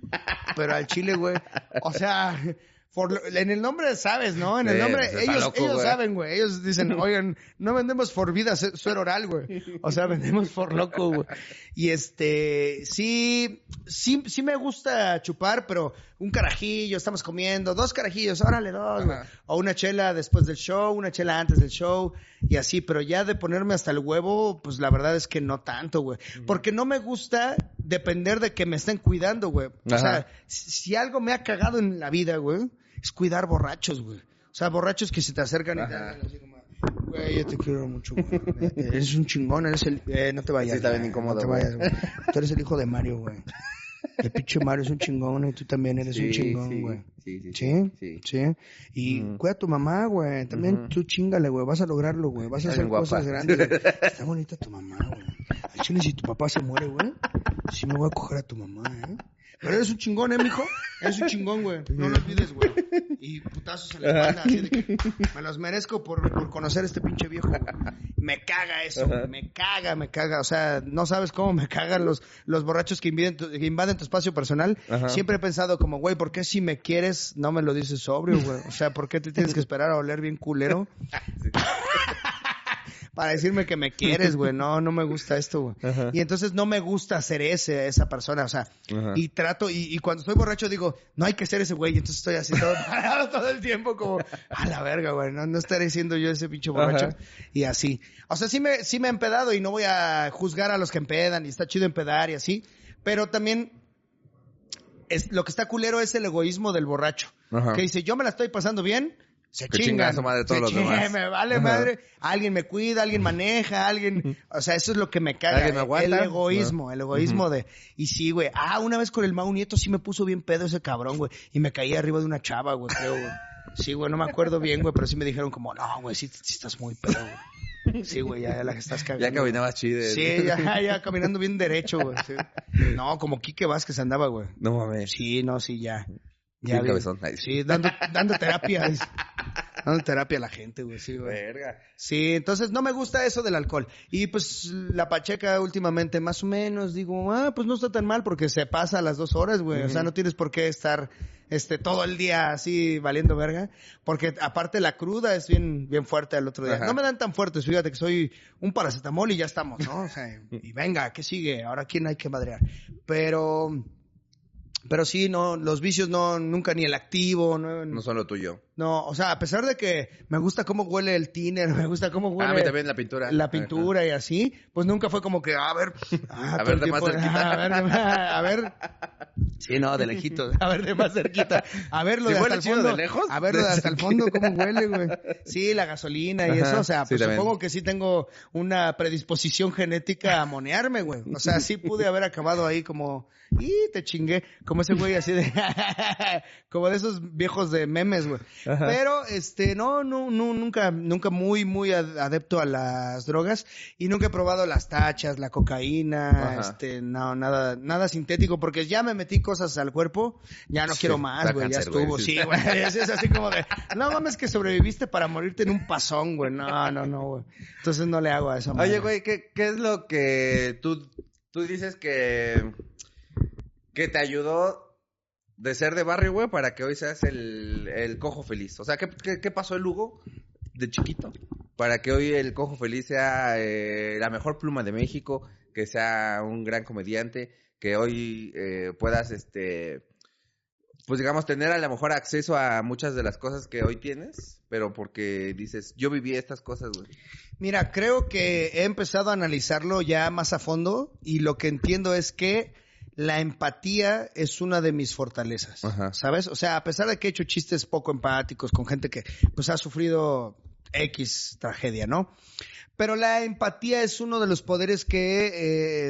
pero al chile, güey. O sea, Forlo- en el nombre sabes, ¿no? En el nombre, pues, ellos, loco, ellos güey. saben, güey. Ellos dicen, oigan, no vendemos Forvida su- suero oral, güey. O sea, vendemos Forloco, güey. Y este, sí, sí, sí me gusta chupar, pero un carajillo, estamos comiendo, dos carajillos, órale, dos, güey. O una chela después del show, una chela antes del show, y así, pero ya de ponerme hasta el huevo, pues la verdad es que no tanto, güey. Porque no me gusta depender de que me estén cuidando, güey. O Ajá. sea, si algo me ha cagado en la vida, güey, es cuidar borrachos, güey. O sea, borrachos que se te acercan y te Ajá. hablan así como, güey, yo te quiero mucho, güey. Eres un chingón, eres el... Eh, no te vayas. Sí, está bien incómodo, No te vayas, güey. Tú eres el hijo de Mario, güey. El pinche Mario es un chingón y tú también eres un Sí, chingón, sí, güey. sí, sí, ¿Sí? sí. Sí. Y Ujú. cuida a tu mamá, güey. También Ujú. tú chingale, güey. Vas a lograrlo, güey. Vas a hacer guapa. cosas grandes. güey. Está bonita tu mamá, güey. Al chile, si tu papá se muere, güey, sí me voy a coger a tu mamá, ¿eh? Pero eres un chingón, ¿eh, mijo? Eres un chingón, güey. No lo olvides, güey. Y putazos en la espalda, así de que me los merezco por, por conocer a este pinche viejo, güey. Me caga eso, güey. Me caga, me caga. O sea, no sabes cómo me cagan los, los borrachos que invaden, tu, que invaden tu espacio personal. Ajá. Siempre he pensado como, güey, ¿por qué si me quieres no me lo dices sobrio, güey? O sea, ¿por qué te tienes que esperar a oler bien culero? Para decirme que me quieres, güey. No, no me gusta esto, güey. Ajá. Y entonces no me gusta ser ese, esa persona, o sea, Ajá. y trato, y, y cuando estoy borracho digo, no hay que ser ese güey, y entonces estoy así todo parado todo el tiempo como, a la verga, güey, no, no estaré siendo yo ese pinche borracho, Ajá. y así. O sea, sí me, sí me he empedado y no voy a juzgar a los que empedan, y está chido empedar y así, pero también es, lo que está culero es el egoísmo del borracho, Ajá. que dice, yo me la estoy pasando bien, se Que chingan. chinga a su madre todos los chingan, demás. Me vale madre. Alguien me cuida, alguien maneja, alguien... O sea, eso es lo que me caga. ¿Alguien me aguanta? El egoísmo, el egoísmo de... Y sí, güey. Ah, una vez con el Mau Nieto sí me puso bien pedo ese cabrón, güey. Y me caí arriba de una chava, güey, creo, güey. Sí, güey, no me acuerdo bien, güey, pero sí me dijeron como, no, güey, sí, sí estás muy pedo, güey. Sí, güey, ya, ya la que estás cagando. Ya caminabas chido. Sí, ya, ya caminando bien derecho, güey. sí. No, como Quique Vázquez andaba, güey. No mames. Sí, no, sí, ya. Bien vi- cabezón. Sí, dando, dando terapia. dando terapia a la gente, güey, sí, güey. Verga. Sí, entonces no me gusta eso del alcohol. Y pues la pacheca últimamente más o menos digo, ah, pues no está tan mal porque se pasa a las dos horas, güey. O sea, no tienes por qué estar este todo el día así valiendo verga. Porque aparte la cruda es bien, bien fuerte al otro día. Ajá. No me dan tan fuertes, fíjate que soy un paracetamol y ya estamos, ¿no? O sea, y venga, ¿qué sigue? Ahora quién hay que madrear. Pero... Pero sí, no, los vicios no, nunca ni el activo, no, No son lo tuyo. No, o sea, a pesar de que me gusta cómo huele el tiner, me gusta cómo huele Ah, a mí también la pintura. la pintura y así, pues nunca fue como que, a ver, ah, A ver, de más cerquita. A ver, de más- a ver. Sí, no, de lejitos. A ver, de más cerquita. A ver lo ¿Sí de hasta el fondo. de lejos? A ver lo de hasta el fondo, cómo huele, güey. Sí, la gasolina y Ajá, eso, o sea, pues supongo que sí tengo una predisposición genética a monearme, güey. O sea, sí pude haber acabado ahí como, y te chingué, como ese güey así de, como de esos viejos de memes, güey. Ajá. Pero, este, no, no, no, nunca, nunca muy, muy ad- adepto a las drogas y nunca he probado las tachas, la cocaína, Ajá. este, no, nada, nada sintético porque ya me metí cosas al cuerpo, ya no Sí, quiero más, güey, ya estuvo, sí. sí, güey, es, es así como de, no mames que sobreviviste para morirte en un pasón, güey, no, no, no, güey. Entonces no le hago a esa madre. Oye, güey, ¿qué, ¿qué es lo que tú, tú dices que, que te ayudó de ser de barrio, güey, para que hoy seas el, el cojo feliz? O sea, ¿qué, qué, pasó el Hugo de chiquito para que hoy el cojo feliz sea eh, la mejor pluma de México, que sea un gran comediante, que hoy eh, puedas, este, pues digamos, tener a lo mejor acceso a muchas de las cosas que hoy tienes, pero porque dices, yo viví estas cosas, güey. Mira, creo que he empezado a analizarlo ya más a fondo y lo que entiendo es que la empatía es una de mis fortalezas, Ajá. ¿sabes? O sea, a pesar de que he hecho chistes poco empáticos con gente que pues ha sufrido X tragedia, ¿no? Pero la empatía es uno de los poderes que,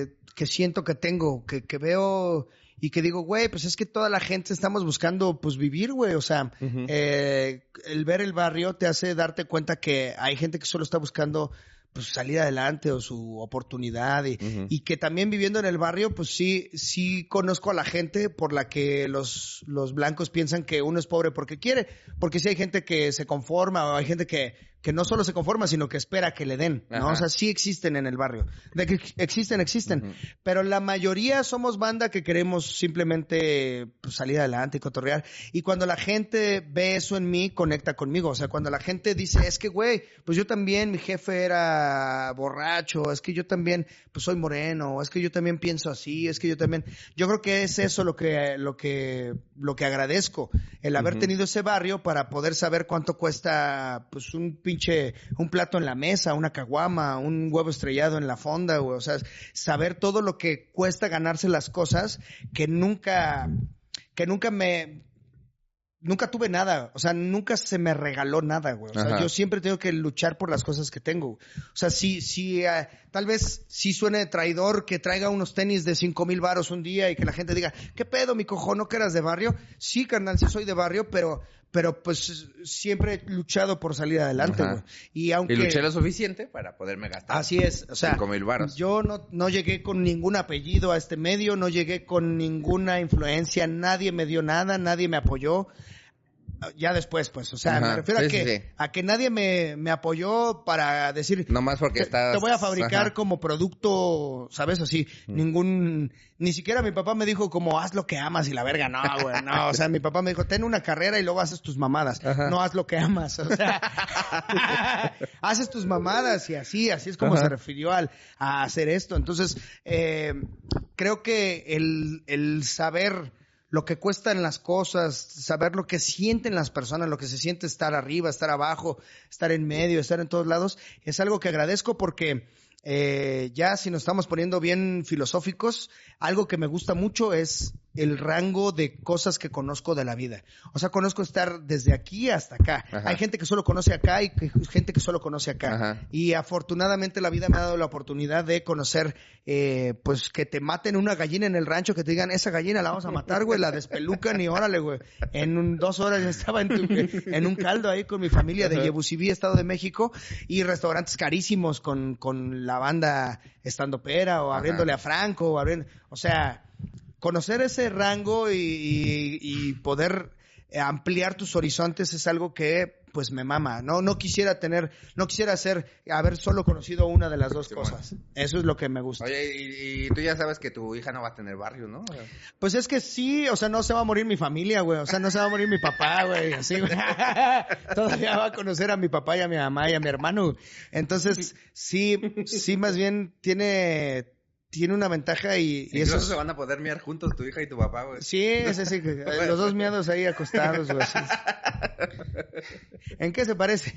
eh, que siento que tengo, que, que veo y que digo, güey, pues es que toda la gente estamos buscando pues vivir, güey. O sea, eh, el ver el barrio te hace darte cuenta que hay gente que solo está buscando pues salir adelante o su oportunidad y, y que también viviendo en el barrio pues sí sí conozco a la gente por la que los los blancos piensan que uno es pobre porque quiere porque sí hay gente que se conforma o hay gente que que no solo se conforma sino que espera que le den no Ajá. o sea sí existen en el barrio de que existen existen Ujú. pero la mayoría somos banda que queremos simplemente pues, salir adelante y cotorrear. Y cuando la gente ve eso en mí, conecta conmigo. O sea, cuando la gente dice, es que, güey, pues yo también, mi jefe era borracho, es que yo también, pues soy moreno, es que yo también pienso así, es que yo también. Yo creo que es eso lo que, lo que, lo que agradezco, el haber Ujú. tenido ese barrio para poder saber cuánto cuesta, pues un pinche, un plato en la mesa, una caguama, un huevo estrellado en la fonda, güey. O sea, saber todo lo que cuesta ganarse las cosas que nunca, que nunca me, nunca tuve nada, o sea, nunca se me regaló nada, güey. O sea, Ajá. yo siempre tengo que luchar por las cosas que tengo. O sea, si, si, eh, tal vez si suene traidor que traiga unos tenis de cinco mil varos un día y que la gente diga, ¿qué pedo, mi cojo, no que eras de barrio? Sí, carnal, sí soy de barrio, pero, pero pues siempre he luchado por salir adelante, güey. Y aunque... Y luché lo suficiente para poderme gastar. Así es, o sea, Cinco mil varos. yo no, no llegué con ningún apellido a este medio, no llegué con ninguna influencia, nadie me dio nada, nadie me apoyó. Ya después, pues, o sea, Ajá, me refiero sí, a que sí, a que nadie me, me apoyó para decir No más porque te, estás... te voy a fabricar Ajá. como producto, ¿sabes? Así, ningún, ni siquiera mi papá me dijo como haz lo que amas y la verga, no, güey, no, o sea, mi papá me dijo, ten una carrera y luego haces tus mamadas, Ajá. no haz lo que amas, o sea, haces tus mamadas y así, así es como se refirió al, a hacer esto. Entonces, eh, creo que el, el saber lo que cuestan las cosas, saber lo que sienten las personas, lo que se siente estar arriba, estar abajo, estar en medio, estar en todos lados, es algo que agradezco porque eh, ya si nos estamos poniendo bien filosóficos, algo que me gusta mucho es el rango de cosas que conozco de la vida. O sea, conozco estar desde aquí hasta acá. Ajá. Hay gente que solo conoce acá y que- gente que solo conoce acá. Ajá. Y afortunadamente la vida me ha dado la oportunidad de conocer, eh, pues que te maten una gallina en el rancho, que te digan, esa gallina la vamos a matar, güey, la despelucan y órale, güey. En un- dos horas ya estaba en, tu- en un caldo ahí con mi familia de. Yebusibí, Estado de México, y restaurantes carísimos con, con la banda estando pera o Ajá. abriéndole a Franco, o abriendo, o sea, conocer ese rango y, y- y poder eh, ampliar tus horizontes es algo que pues me mama. No, no quisiera tener, no quisiera ser, haber solo conocido una de las dos Sí, cosas. Eso es lo que me gusta. Oye, y, y tú ya sabes que tu hija no va a tener barrio, ¿no? O sea, Pues es que sí, o sea, no se va a morir mi familia, güey. O sea, no se va a morir mi papá, güey. Así, güey. Todavía va a conocer a mi papá y a mi mamá y a mi hermano. Entonces, sí, sí, más bien tiene, tiene una ventaja y, y eso es- se van a poder mirar juntos tu hija y tu papá, güey. Sí, ese sí, que- eh, los dos miados ahí acostados, güey. ¿En qué se parece?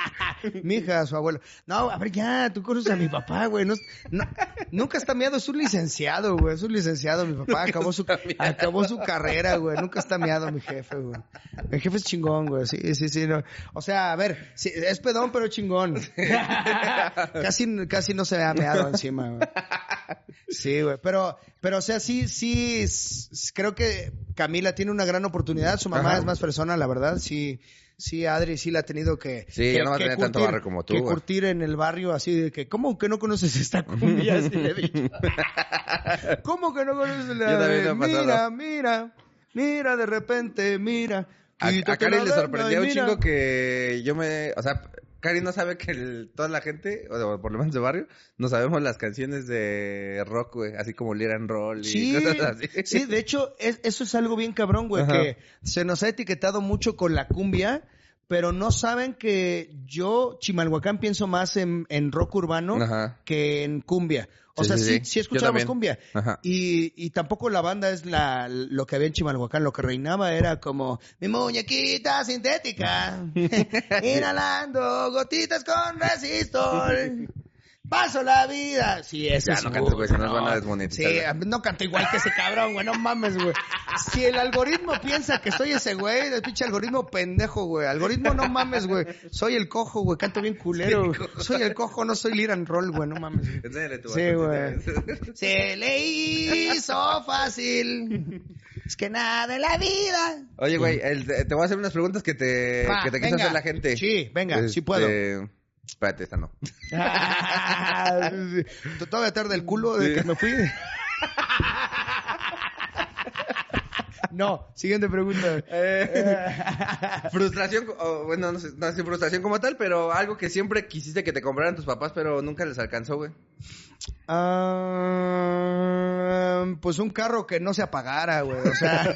mi hija, a su abuelo. No, a ver, ya, tú conoces a mi papá, güey. No, no- nunca está miado, es un licenciado, güey. Es un licenciado, mi papá. Acabó su, acabó su carrera, güey. Nunca está miado mi jefe, güey. Mi jefe es chingón, güey. Sí, sí, sí. no. O sea, a ver, sí, es pedón, pero chingón. casi, casi no se ha meado encima, güey. Sí, güey, pero, pero, o sea, sí, sí, creo que Camila tiene una gran oportunidad, su mamá Ajá. es más persona, la verdad, sí, sí, Adri sí la ha tenido que, Sí, que, ya no va a que tener tanto barrio como tú, que güey. curtir en el barrio así de que, ¿cómo que no conoces esta cumbia? Así le he dicho. ¿Cómo que no conoces la de, mira, mira, mira, de repente, mira. A, a la le sorprendió un chingo que yo me... O sea, Cari no sabe que el- toda la gente, o por lo menos de barrio, no sabemos las canciones de rock, güey. Así como Lira and Roll y Sí, cosas así. sí, de hecho, es- eso es algo bien cabrón, güey, Ajá. que se nos ha etiquetado mucho con la cumbia, pero no saben que yo, Chimalhuacán, pienso más en, en rock urbano Ajá. que en cumbia. O Sí, sea, sí, sí, sí. escuchábamos cumbia. Ajá. Y, y tampoco la banda es la, lo que había en Chimalhuacán. Lo que reinaba era como mi muñequita sintética, inhalando gotitas con resistor. Paso la vida. Sí, ese Ya es no cantes, güey, si nos no. van a desmonetizar. Sí, no canto igual que ese cabrón, güey, no mames, güey. Si el algoritmo piensa que soy ese güey, el pinche algoritmo pendejo, güey. Algoritmo, no mames, güey. Soy el cojo, güey, canto bien culero. güey. Soy el cojo, no soy Liran Roll, güey, no mames. güey. Sí, güey. Se le hizo fácil. Es que nada en la vida. Oye, güey, el- te voy a hacer unas preguntas que te, Va, que te quiso hacer la gente. Sí, venga, sí Este, puedo. Espérate, esta no. Todavía tarde el culo de que me fui. No, siguiente pregunta. Frustración, o, bueno, no sé, no sé frustración como tal, pero algo que siempre quisiste que te compraran tus papás, pero nunca les alcanzó, güey. Ah, pues un carro que no se apagara, güey. O sea,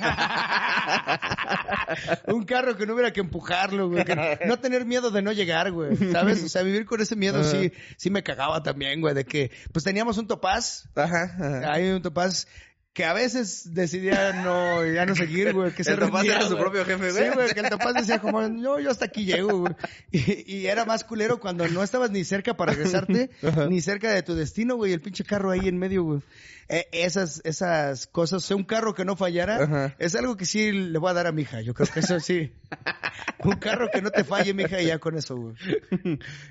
un carro que no hubiera que empujarlo, güey. que no tener miedo de no llegar, güey. ¿Sabes? O sea, vivir con ese miedo sí, sí me cagaba también, güey. De que, pues teníamos un topaz. Ajá. ajá. Hay un topaz que a veces decidía no, ya no seguir, güey. Que se El Topaz rendía, era su güey. propio jefe, güey. Sí, güey, que el topaz decía como, no, yo hasta aquí llego, güey. Y, y era más culero cuando no estabas ni cerca para regresarte, ni cerca de tu destino, güey. El pinche carro ahí en medio, güey. Eh, esas, esas cosas, o sea, un carro que no fallara, Ajá. es algo que sí le voy a dar a mi hija. Yo creo que eso sí. un carro que no te falle, mi hija, y ya con eso, güey.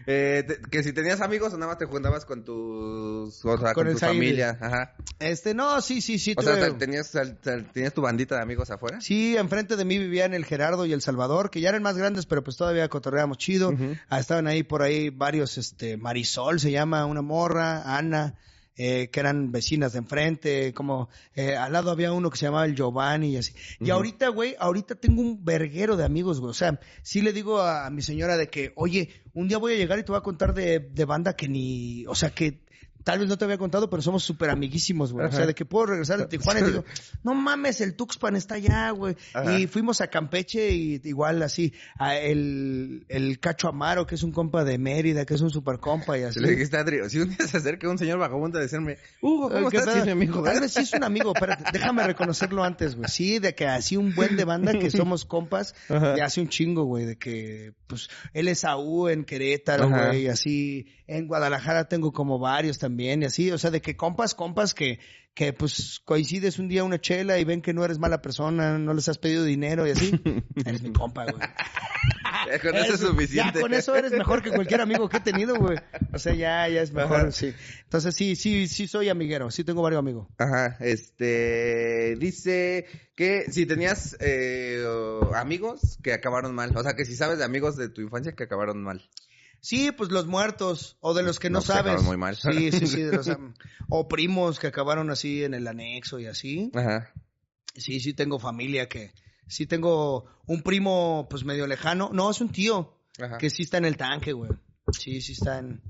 Eh, te- que si tenías amigos o nada más te juntabas con tus, o sea, Con con, tu familia. Ajá. Este, no, sí, sí, sí. O sea, tuve- tenías, te- tenías tu bandita de amigos afuera. Sí, enfrente de mí vivían el Gerardo y el Salvador, que ya eran más grandes, pero pues todavía cotorreábamos chido. Ah, estaban ahí por ahí varios, este, Marisol se llama, una morra, Ana, eh, que eran vecinas de enfrente, como eh, al lado había uno que se llamaba el Giovanni y así. Y ahorita, güey, ahorita tengo un verguero de amigos, güey. O sea, sí le digo a, mi señora de que, oye, un día voy a llegar y te voy a contar de, de banda que ni, o sea, que tal vez no te había contado, pero somos súper amiguísimos, güey. O sea, de que puedo regresar a Tijuana y digo, no mames, el Tuxpan está allá, güey. Ajá. Y fuimos a Campeche y igual así, a el, el Cacho Amaro, que es un compa de Mérida, que es un super compa y así. Le dijiste a Adri, si un día se acerca un señor vagabundo a decirme, Hugo, ¿cómo ¿Qué estás? Sí, mi amigo. Tal vez sí es un amigo, espérate, déjame reconocerlo antes, güey. Sí, de que así un buen de banda que somos compas, de hace un chingo, güey, de que, pues, él es AU en Querétaro, Ajá. güey, y así, en Guadalajara tengo como varios también, y así, o sea, de que compas, compas que, que pues coincides un día una chela y ven que no eres mala persona, no les has pedido dinero y así, eres mi compa, güey. Con eso es suficiente. Ya con eso eres mejor que cualquier amigo que he tenido, güey. O sea, ya, ya es mejor, Ajá. sí. Entonces sí, sí, sí soy amiguero, sí tengo varios amigos. Ajá, este, dice que si tenías eh, amigos que acabaron mal, o sea, que si sabes de amigos de tu infancia que acabaron mal. Sí, pues los muertos, o de los que no, No, pues, sabes. acabaron muy mal. Sí, sí, sí, de los, o primos que acabaron así en el anexo y así. Ajá. Sí, sí tengo familia que, sí tengo un primo pues medio lejano, no, es un tío, Ajá. que sí está en el tanque, güey. Sí, sí está en,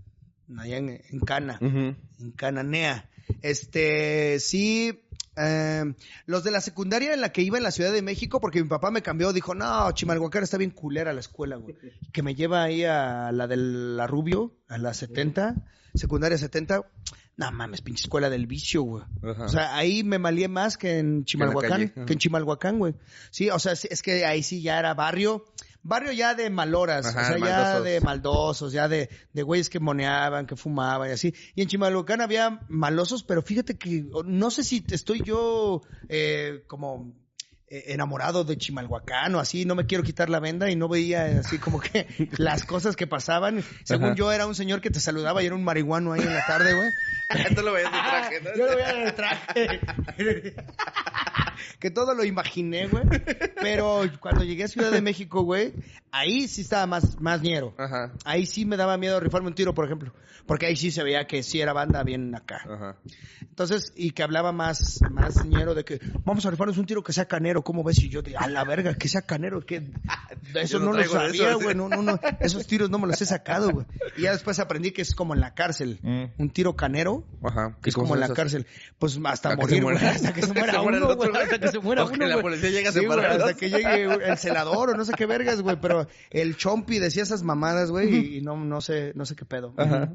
allá en, en Cana, Ujú. en Cananea. Este, sí, eh, los de la secundaria en la que iba en la Ciudad de México, porque mi papá me cambió, dijo, no, Chimalhuacán está bien culera la escuela, güey. Que me lleva ahí a la de la Rubio, a la 70, secundaria 70. No mames, pinche escuela del vicio, güey. Ajá. O sea, ahí me malié más que en Chimalhuacán, que en Chimalhuacán, güey. Sí, o sea, es que ahí sí ya era barrio, barrio ya de maloras, Ajá, o sea, ya de maldosos, ya de, de güeyes que moneaban, que fumaban y así. Y en Chimalhuacán había malosos, pero fíjate que no sé si estoy yo eh, como enamorado de Chimalhuacán o así, no me quiero quitar la venda y no veía así como que las cosas que pasaban. Según Ajá. yo era un señor que te saludaba y era un marihuano ahí en la tarde, güey. Tú lo veías de traje, ¿no? Yo lo veía en el traje. que todo lo imaginé, güey. Pero cuando llegué a Ciudad de México, güey, ahí sí estaba más, más ñero. Ajá. Ahí sí me daba miedo rifarme un tiro, por ejemplo. Porque ahí sí se veía que sí era banda bien acá. Ajá. Entonces, y que hablaba más, más ñero de que vamos a rifarnos un tiro que sea canero. ¿Cómo ves? Y yo, de, a la verga, que sea canero. que Eso no no, lo sabía, güey. No, no, no. Esos tiros no me los he sacado, güey. Y ya después aprendí que es como en la cárcel. Mm. Un tiro canero. Ajá. Que es ¿Y cómo como en la cárcel. Pues hasta morir, güey. Hasta que se muera uno, güey. Hasta que se muera uno, la policía Sí, güey. Hasta que llegue el celador o no sé qué vergas, güey. Pero el chompi decía esas mamadas, güey. Y, y no, no sé, no sé qué pedo. Ajá.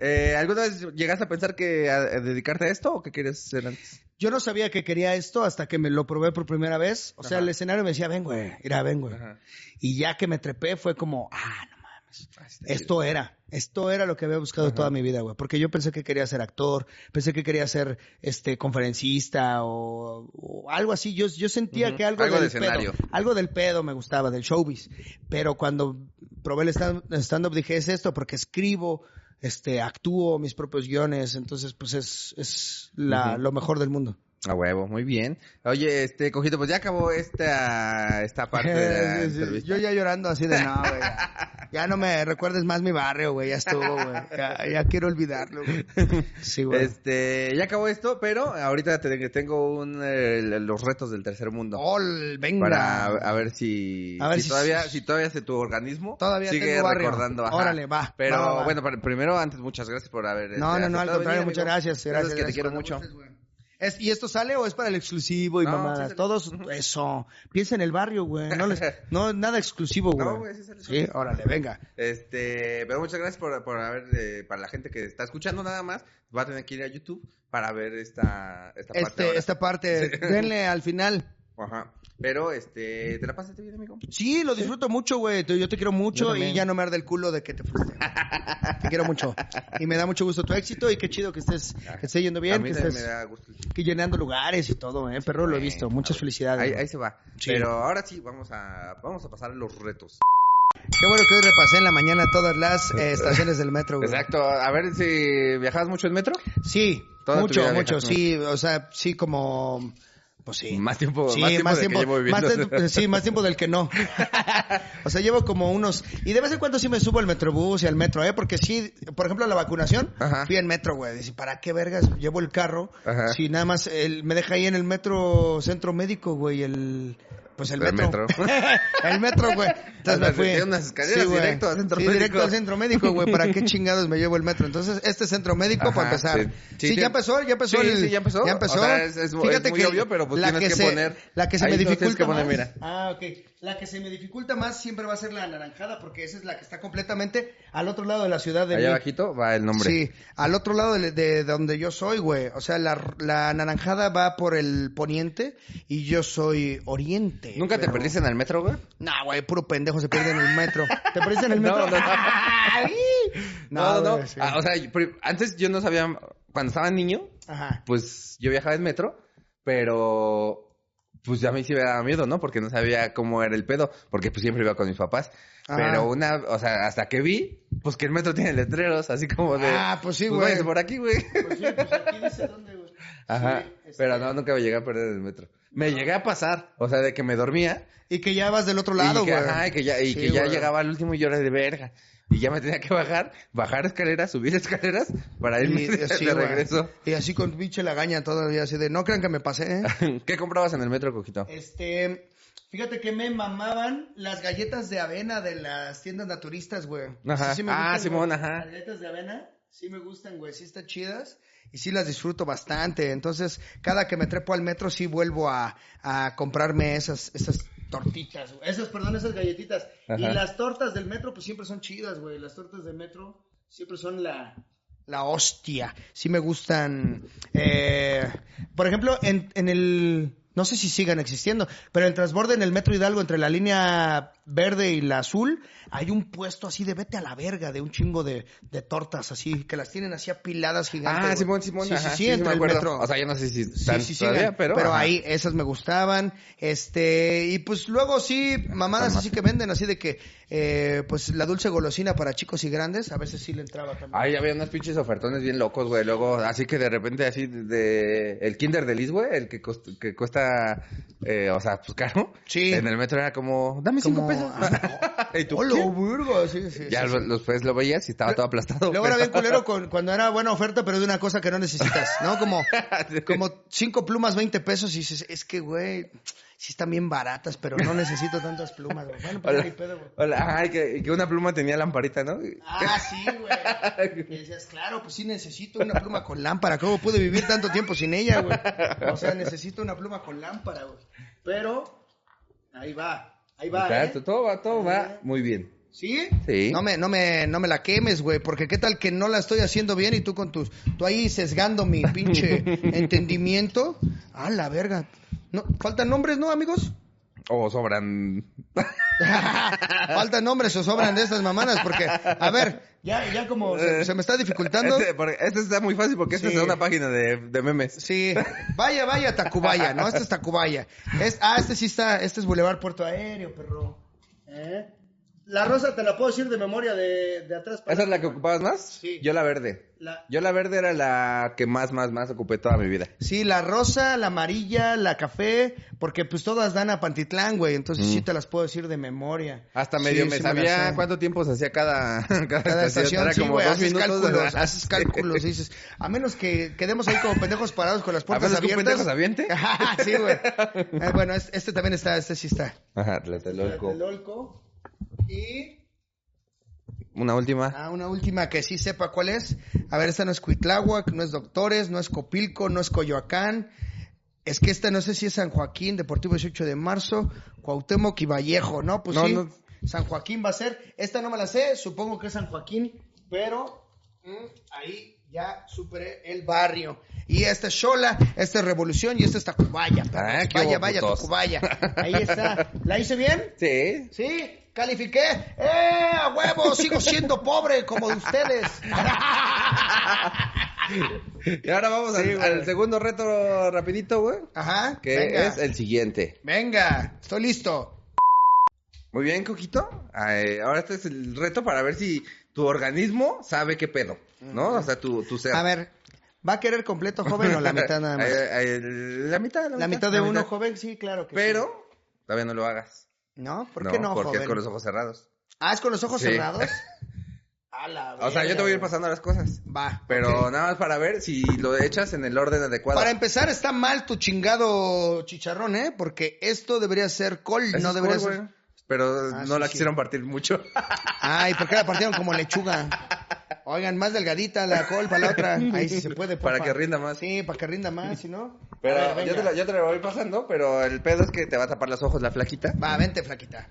Eh, ¿Alguna vez llegaste a pensar que a, a dedicarte a esto o qué quieres ser antes? Yo no sabía que quería esto hasta que me lo probé por primera vez. O sea, Ajá. el escenario me decía, ven, güey, mira, ven, güey. Ajá. Y ya que me trepé fue como, ah, no mames. mames. Esto era, esto era lo que había buscado toda mi vida, güey. Porque yo pensé que quería ser actor, pensé que quería ser este conferencista o, o algo así. Yo, yo sentía que algo, Algo del de escenario. pedo, algo del pedo me gustaba, del showbiz. Pero cuando probé el stand- stand-up dije, es esto, porque escribo, este, actúo mis propios guiones, entonces pues es, es la, lo mejor del mundo. A huevo, muy bien. Oye, este, Cojito, pues ya acabó esta, esta parte de la entrevista. Yo ya llorando así de no, güey. Ya, ya no me recuerdes más mi barrio, güey. Ya estuvo, güey. Ya, ya quiero olvidarlo, güey. Sí, güey. Este, ya acabó esto, pero ahorita te- tengo un, eh, los retos del tercer mundo. Ol, venga. Para a ver si, A ver si, si- todavía, si todavía hace tu organismo Todavía sigue tengo recordando. ajá. Órale, va, Pero va, va, va. bueno, primero, antes, muchas gracias por haber. No, este, no, no, al contrario, muchas gracias. Sabes Gracias, que te gracias quiero mucho. gustes. Es- ¿Y esto sale o es para el exclusivo y No, mamadas? sí. Todos, eso. Piensa en el barrio, güey. No, les, no, nada exclusivo, güey. No, güey, sí sale. Sí, órale, venga. Este, pero muchas gracias por, por haber, eh, para la gente que está escuchando nada más, va a tener que ir a YouTube para ver esta, esta parte. Este, ahora. esta parte, denle al final. Ajá. Pero, este, ¿te la pasaste bien, amigo? Sí, lo disfruto mucho, güey. Yo te quiero mucho y ya no me arde el culo de que te fuiste. te quiero mucho. Y me da mucho gusto tu éxito y qué chido que estés, que esté yendo a bien, mí que estés me da gusto. que llenando lugares y todo, eh. Perro, lo he visto. Muchas felicidades. Ahí, ahí se va. Sí. Pero ahora sí, vamos a, vamos a pasar a los retos. Qué bueno que hoy repasé en la mañana todas las eh, estaciones del metro, güey. Exacto. A ver si viajabas mucho en metro. Sí, Toda mucho, mucho, sí, o sea, sí como, pues sí. Más tiempo, Sí, más tiempo, más del que tiempo, llevo viviendo. tiempo- sí, más tiempo del que no. o sea, llevo como unos, y de vez en cuando sí me subo al metrobús y al metro, ¿eh? Porque sí, por ejemplo, la vacunación, Ajá. fui en metro, güey. Dice, ¿para qué vergas llevo el carro? Ajá. Si nada más él me deja ahí en el metro centro médico, güey, el, pues el El metro. metro. el metro, güey. Entonces me fui. unas escaleras güey. directo al centro Sí, médico. directo al centro médico, güey. ¿Para qué chingados me llevo el metro? Entonces, este centro médico, Ajá, para empezar. sí. Sí, Sí, ya sí. empezó, ya empezó. Sí, el- sí, ya empezó. Ya empezó. O sea, es- es- es muy obvio, pero, pues, tienes que se, poner- La que se ahí me dificulta que poner, mira. Ah, ok. La que se me dificulta más siempre va a ser la anaranjada, porque esa es la que está completamente al otro lado de la ciudad de Allá abajito va el nombre. Sí, al otro lado de, de donde yo soy, güey. O sea, la, la naranjada va por el poniente y yo soy oriente. ¿Nunca te perdiste en el metro, güey? Nah, güey, puro pendejo se pierde en el metro. ¿Te perdiste en el metro? No, no, no. No, no, no. sí. Ah, o sea, antes yo no sabía, cuando estaba niño, Ajá. pues yo viajaba en metro, pero pues a mí sí me daba miedo, ¿no? Porque no sabía cómo era el pedo, porque pues siempre iba con mis papás. Pero una, o sea, hasta que vi, pues que el metro tiene letreros, así como de... Ah, pues sí, güey. váyanse por aquí, güey. Pues sí, pues aquí dice dónde, güey. Ajá. Sí, este- Pero no, nunca me llegué a perder el metro. Me llegué a pasar, o sea, de que me dormía. Y que ya vas del otro lado, güey. ajá, y que ya, y Sí, que ya güey. llegaba al último y yo era de verga. Y ya me tenía que bajar, bajar escaleras, subir escaleras para irme Y, de, así, de regreso. Y así con pinche lagaña todavía, así de, no crean que me pasé, ¿eh? ¿Qué comprabas en el metro, Cojito? Este, fíjate que me mamaban las galletas de avena de las tiendas naturistas, güey. Ajá. Sí, me Ah, gustan, Simón, güey. ajá. Las galletas de avena, sí me gustan, güey, sí están chidas. Y sí las disfruto bastante. Entonces, cada que me trepo al metro, sí vuelvo a, a comprarme esas, esas tortitas, güey. Esas, perdón, esas galletitas. Y las tortas del metro, pues siempre son chidas, güey. Las tortas del metro siempre son la, la hostia. Sí me gustan. eh, por ejemplo, en, en el. No sé si sigan existiendo, pero el transborde en el metro Hidalgo entre la línea verde y la azul, hay un puesto así de vete a la verga, de un chingo de, de tortas así, que las tienen así apiladas gigantes. Ah. Simón, Simón, Sí, ajá, sí, sí, entre me el metro. O sea, yo no sé si Sí, están sí, todavía, siguen, pero... pero ajá. ahí esas me gustaban, este, y pues luego sí, mamadas así que venden, así de que, eh, pues la dulce golosina para chicos y grandes, a veces sí le entraba también. Ahí había unos pinches ofertones bien locos, güey. Luego, así que de repente, así de... El Kinder de Liz, güey, el que, cost- que cuesta, eh, o sea, pues caro. Sí. En el metro era como, dame cinco Como- pesos. y tú, ¡Hola, ¿qué? virgo! Sí, sí, Ya sí, lo- sí. los pues lo veías y estaba todo aplastado. Luego era pero- bien culero con- cuando era buena oferta, pero de una cosa que no necesitas, ¿no? Como, como cinco plumas, 20 pesos, y dices, es que, güey, sí están bien baratas, pero no necesito tantas plumas, güey. Bueno, pues Hola. pedo, güey. Hola, ajá, y que, una pluma tenía lamparita, ¿no? Ah, sí, güey. Y decías, claro, pues sí necesito una pluma con lámpara. ¿Cómo pude vivir tanto tiempo sin ella, güey? O sea, necesito una pluma con lámpara, güey. Pero, ahí va, ahí va, Exacto, ¿eh? todo va, todo va muy bien. ¿Sí? Sí. No me, no me, no me la quemes, güey, porque qué tal que no la estoy haciendo bien y tú con tus, tú ahí sesgando mi pinche entendimiento. Ah, la verga. No, faltan nombres, ¿no, amigos? O sobran. Faltan nombres o sobran de estas mamadas porque, a ver, ya, ya como se, se me está dificultando. Este, porque- este está muy fácil porque este Sí. es una página de, de memes. Sí, vaya, vaya, Tacubaya, ¿no? Este es Tacubaya. Es, ah, este sí está, este es Boulevard Puerto Aéreo, perro. ¿Eh? La rosa te la puedo decir de memoria de, de atrás para ¿Esa es la que ocupabas más? Sí. Yo la verde. La- Yo la verde era la que más, más, más ocupé toda mi vida. Sí, la rosa, la amarilla, la café, porque pues todas dan a Pantitlán, güey, entonces sí te las puedo decir de memoria. Hasta medio Sí, me sí sabía cuánto tiempo se hacía cada, cada, Cada estación, Era sí, como güey, dos haces minutos. cálculos, haces cálculos, dices, a menos que quedemos ahí como pendejos parados con las ¿A puertas menos que un abiertas. pendejo se sí, güey. Eh, bueno, es- este también está, este sí está. Ajá, Tlatelolco. Tlatelolco. Y Una última. ah, una última que sí sepa cuál es. A ver, esta no es Cuitláhuac, no es Doctores, no es Copilco, no es Coyoacán. Es que esta no sé si es San Joaquín, Deportivo 18 de marzo, Cuauhtémoc y Vallejo, ¿no? Pues No, sí, no. San Joaquín va a ser. Esta no me la sé, supongo que es San Joaquín, pero mm, ahí ya superé el barrio. Y esta es Xola, esta es Revolución y esta es Tacubaya. Ah, vaya, vaya. Tacubaya. Ahí está. ¿La hice bien? Sí. Sí, califiqué. ¡Eh, a huevo! Sigo siendo pobre como de ustedes. Y ahora vamos al, Sí, al segundo reto rapidito, güey. Ajá. Que venga. es el siguiente. Venga, estoy listo. Muy bien, Coquito. Ahora este es el reto para ver si tu organismo sabe qué pedo, ¿no? O sea, tu, tu ser. A ver, ¿va a querer completo joven o la mitad nada más? Eh, eh, la mitad, la, La mitad de la uno mitad. joven, sí, claro que Pero sí. todavía no lo hagas. ¿No? ¿Por qué no, Porque joven? es con los ojos cerrados. Ah, ¿es con los ojos Sí. cerrados? A la O sea, yo te voy a ir pasando las cosas. Va. Pero nada más para ver si lo echas en el orden adecuado. Para empezar, está mal tu chingado chicharrón, ¿eh? Porque esto debería ser col, no debería ser... Pero Ah, no sí, la sí. quisieron partir mucho. Ay, ¿por qué la partieron como lechuga? Oigan, más delgadita la col para la otra. Ahí sí se puede, Para que rinda más. Sí, para que rinda más, si no. Pero A ver, yo, te la, yo te la voy pasando, pero el pedo es que te va a tapar los ojos la flaquita. Va, vente, flaquita.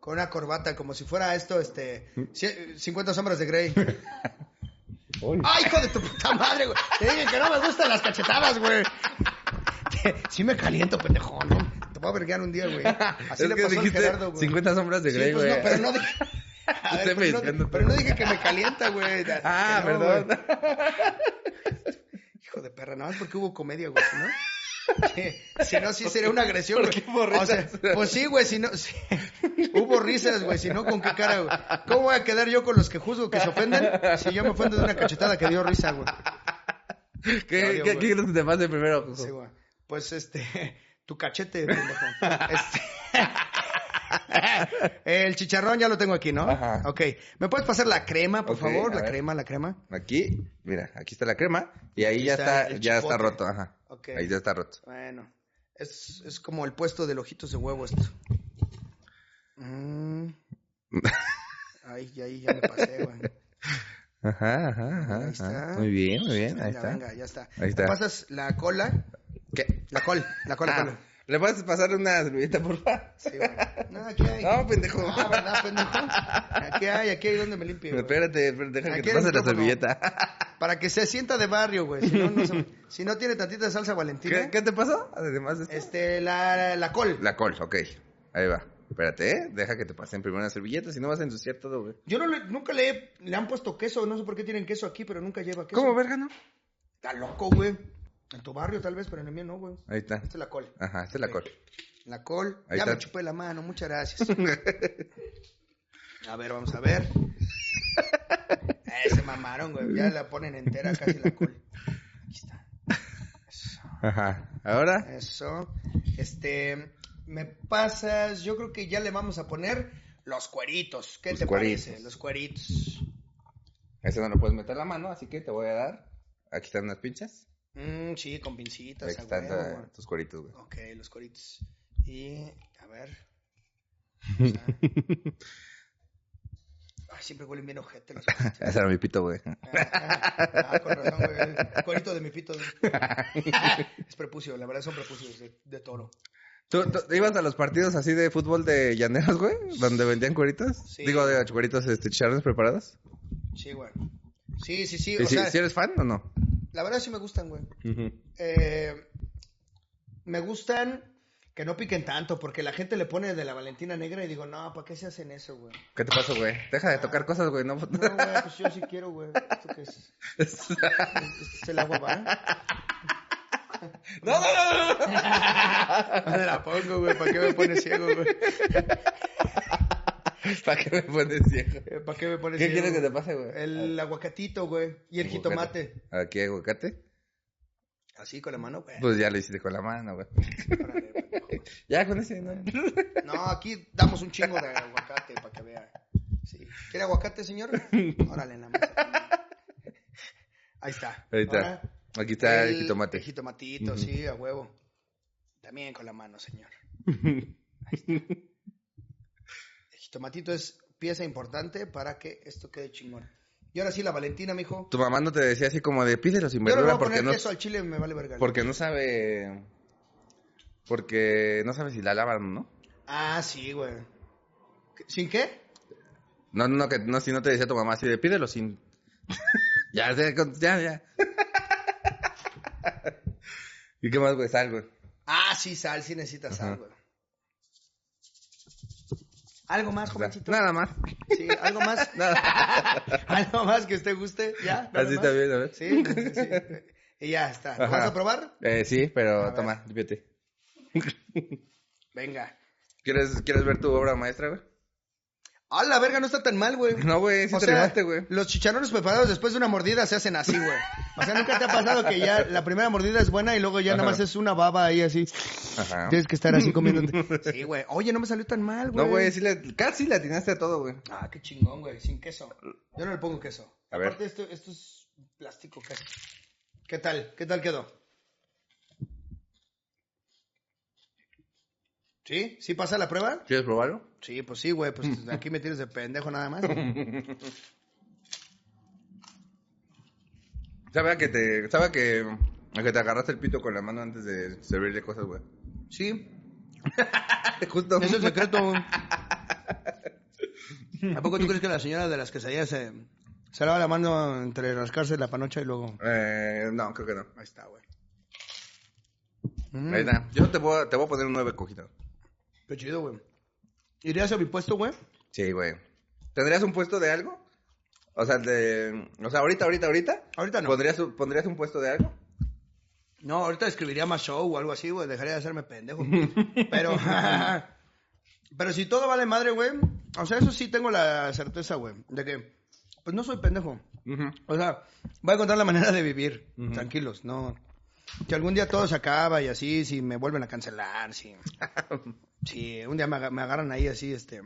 Con una corbata, como si fuera esto, este... cie- 50 sombras de Grey. ¡Ay, hijo de tu puta madre, güey! Te dije que no me gustan las cachetadas, güey. Sí me caliento, pendejo, ¿no? Te voy a verguear un día, güey. Así es le que pasó al dijiste Gerardo, güey. 50 sombras de Sí, Grey, pues güey. no, pero no dije... A ver, Estoy pero, no, pero no dije que me calienta, güey. Ah, no, perdón. güey. Hijo de perra, nada más porque hubo comedia, güey, si ¿no? Si no, sí sería una agresión, ¿Por güey. O sea, risas? pues sí, güey, si no... Hubo risas, güey, si no, ¿con qué cara, güey? ¿Cómo voy a quedar yo con los que juzgo que se ofenden si yo me ofendo de una cachetada que dio risa, güey? ¿Qué, qué, qué te pase primero? Sí, güey. Pues, este... Tu cachete, pendejo. Este... El chicharrón ya lo tengo aquí, ¿no? Ajá. Ok. ¿Me puedes pasar la crema, por favor? La ver. crema, la crema. Aquí, mira, aquí está la crema y ahí Aquí ya está ya está roto, ajá. Ok. Ahí ya está roto. Bueno, es, es como el puesto del ojitos de huevo esto. Mm. Ay, ya, ya me pasé, güey. Ajá, ajá, ajá, Ahí está. Muy bien, muy bien, ahí Venga, está. venga, ya está. Ahí está. ¿Me pasas la cola? ¿Qué? La col, la cola, Ah, cola. ¿Le puedes pasar una servilleta, por favor? Sí, güey. No, aquí hay. No, pendejo. Ah, ¿verdad, pendejo? Aquí hay, aquí hay donde me limpie, güey. Espérate, espérate, deja que te pase la servilleta. Para que se sienta de barrio, güey. Si no, no, se- si no tiene tantita salsa valentina. ¿Qué, ¿Qué te pasó? Además de esto. Este, la, la col. La col, ok. Ahí va. Espérate, ¿eh? Deja que te pasen primero una servilleta, si no vas a ensuciar todo, güey. Yo no le- nunca le, he- le han puesto queso, no sé por qué tienen queso aquí, pero nunca lleva queso. ¿Cómo, verga, no? Está loco, güey. En tu barrio tal vez, pero en el mío no, güey. Ahí está. Esta es la col. Ajá, esta es la col. La col. Ahí ya está. me chupé la mano, muchas gracias. a ver, vamos a ver. Eh, se mamaron, güey. Ya la ponen entera casi la col. Aquí está. Eso. Ajá. Ahora, Eso. Este, me pasas, yo creo que ya le vamos a poner los cueritos. ¿Qué Los te cueritos. parece? Los cueritos. ese no lo puedes meter la mano, así que te voy a dar. Aquí están unas pinchas. Mm, sí, con pincitas. Aquí están huevo, tus cueritos, güey. Ok, los coritos. Y, a ver. Ay, siempre huelen bien ojete los coritos. Ese era mi pito, güey. Ah, ah, con razón, güey. El cuerito de mi pito. Es prepucio, la verdad son prepucios de, de toro. ¿Tú, tú ibas a los partidos así de fútbol de llaneros, güey? Donde vendían cueritos. Sí. Digo, de cueritos este, chicharrones preparados. Sí, güey. Sí, sí, sí. ¿Y O sea, si eres fan o no? La verdad sí me gustan, güey. Eh, me gustan Que no piquen tanto, porque la gente le pone de la Valentina negra y digo, no, ¿para qué se hacen eso, güey? ¿Qué te pasa, güey? Deja de tocar cosas, güey. No, No, güey, pues yo sí quiero, güey. ¿Esto qué es? ¿Este es el agua, va? no, no, no, no. ¿Dónde la pongo, güey? ¿Para qué me pones ciego, güey? ¿Para qué me pones ciego? Eh, ¿Para qué me pones ¿Qué ciego? quieres que te pase, güey? El aguacatito, güey. Y el jitomate. ¿Aquí aguacate? Así con la mano, güey. Pues ya lo hiciste con la mano, güey. Órale, güey. Ya con ese, ¿no? No, aquí damos un chingo de aguacate para que vea. Sí. ¿Quiere aguacate, señor? Órale, en la mesa. Ahí está. Ahí está. Ahora, Aquí está el, el jitomate. jitomatito, Ujú. sí, a huevo. También con la mano, señor. Ahí está. El jitomatito es pieza importante para que esto quede chingón. Y ahora sí, la Valentina, mijo. Tu mamá no te decía así como de pídelo sin Yo no le voy verdura a porque poner no, queso al chile, me vale verga. porque no sabe... Porque no sabe si la lavan no. Ah, sí, güey. ¿Sin qué? No, no, que no, si no te decía tu mamá así de pídelo sin... ya, ya, ya. ¿Y qué más, güey? Sal, güey. Ah, sí, sal, sí necesitas sal, güey. ¿Algo más, jovencito? nada más. Sí, ¿algo más? Nada. ¿Algo más que usted guste? ¿Ya? ¿Nada Así está bien, a ver. Sí, sí, sí. Y ya está. ¿Lo Ajá. vas a probar? Eh, sí, A pero ver. toma, límpiate. Venga. ¿Quieres, ¿Quieres ver tu obra maestra, güey? ¡Ah, la verga! No está tan mal, güey. No, güey, sí O te sea, güey. los chicharrones preparados después de una mordida se hacen así, güey. O sea, nunca te ha pasado que ya la primera mordida es buena y luego ya Ajá. nada más es una baba ahí así. Ajá. Tienes que estar así comiéndote. Sí, güey. Oye, no me salió tan mal, güey. No, güey, sí le, casi le atinaste a todo, güey. Ah, qué chingón, güey. Sin queso. Yo no le pongo queso. A ver. Aparte, esto, esto es plástico casi. ¿Qué tal? ¿Qué tal quedó? ¿Sí? ¿Sí pasa la prueba? ¿Quieres probarlo? Sí, pues sí, güey. Pues aquí me tienes de pendejo nada más. Sabe a que te, sabe que, a que te agarraste el pito con la mano antes de servirle cosas, güey. Sí. Justo. Es el secreto. ¿A poco tú crees que la señora de las quesadillas se, se lava la mano entre rascarse la panocha y luego... Eh, no, creo que no. Ahí está, güey. Mm, Ahí está. Yo te voy, a- te voy a poner un nueve cojito. Qué chido, güey. ¿Irías a mi puesto, güey? Sí, güey. ¿Tendrías un puesto de algo? O sea, de... O sea, ahorita, ahorita, ahorita. Ahorita no. ¿Pondrías, un- ¿Pondrías un puesto de algo? No, ahorita escribiría más show o algo así, güey. Dejaría de hacerme pendejo. Pero, pero si todo vale madre, güey. O sea, eso sí tengo la certeza, güey. De que, pues no soy pendejo. O sea, voy a encontrar la manera de vivir. Tranquilos, no. Que algún día todo se acaba y así, si me vuelven a cancelar, si. si un día me, aga- me agarran ahí así, este.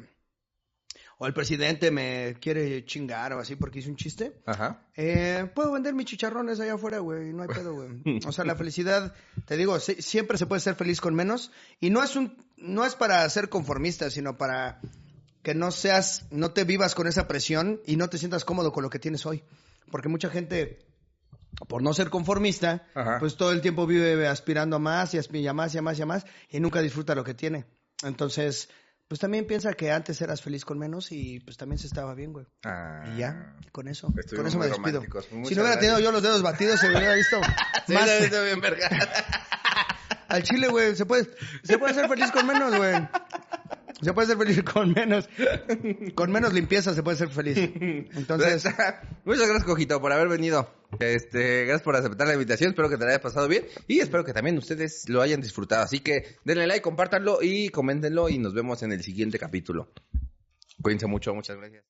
O el presidente me quiere chingar o así porque hice un chiste. Ajá. Eh, puedo vender mis chicharrones allá afuera, güey, no hay pedo, güey. O sea, la felicidad, te digo, sí- siempre se puede ser feliz con menos y no es un no es para ser conformista, sino para que no seas no te vivas con esa presión y no te sientas cómodo con lo que tienes hoy, porque mucha gente por no ser conformista, Ajá. pues todo el tiempo vive aspirando a más y a más y a más y a más y nunca disfruta lo que tiene. Entonces, pues también piensa que antes eras feliz con menos y pues también se estaba bien, güey. Ah. Y ya, con eso. Con eso me despido. Si no hubiera tenido yo los dedos batidos, se me hubiera visto Sí, más. hizo bien, verga. Al chile, güey, se puede, se puede ser feliz con menos, güey. Se puede ser feliz con menos. Con menos limpieza se puede ser feliz. Entonces, Muchas gracias, Cojito, por haber venido. Este, gracias por aceptar la invitación. Espero que te la haya pasado bien. Y espero que también ustedes lo hayan disfrutado. Así que denle like, compártanlo y coméntenlo. Y nos vemos en el siguiente capítulo. Cuídense mucho. Muchas gracias.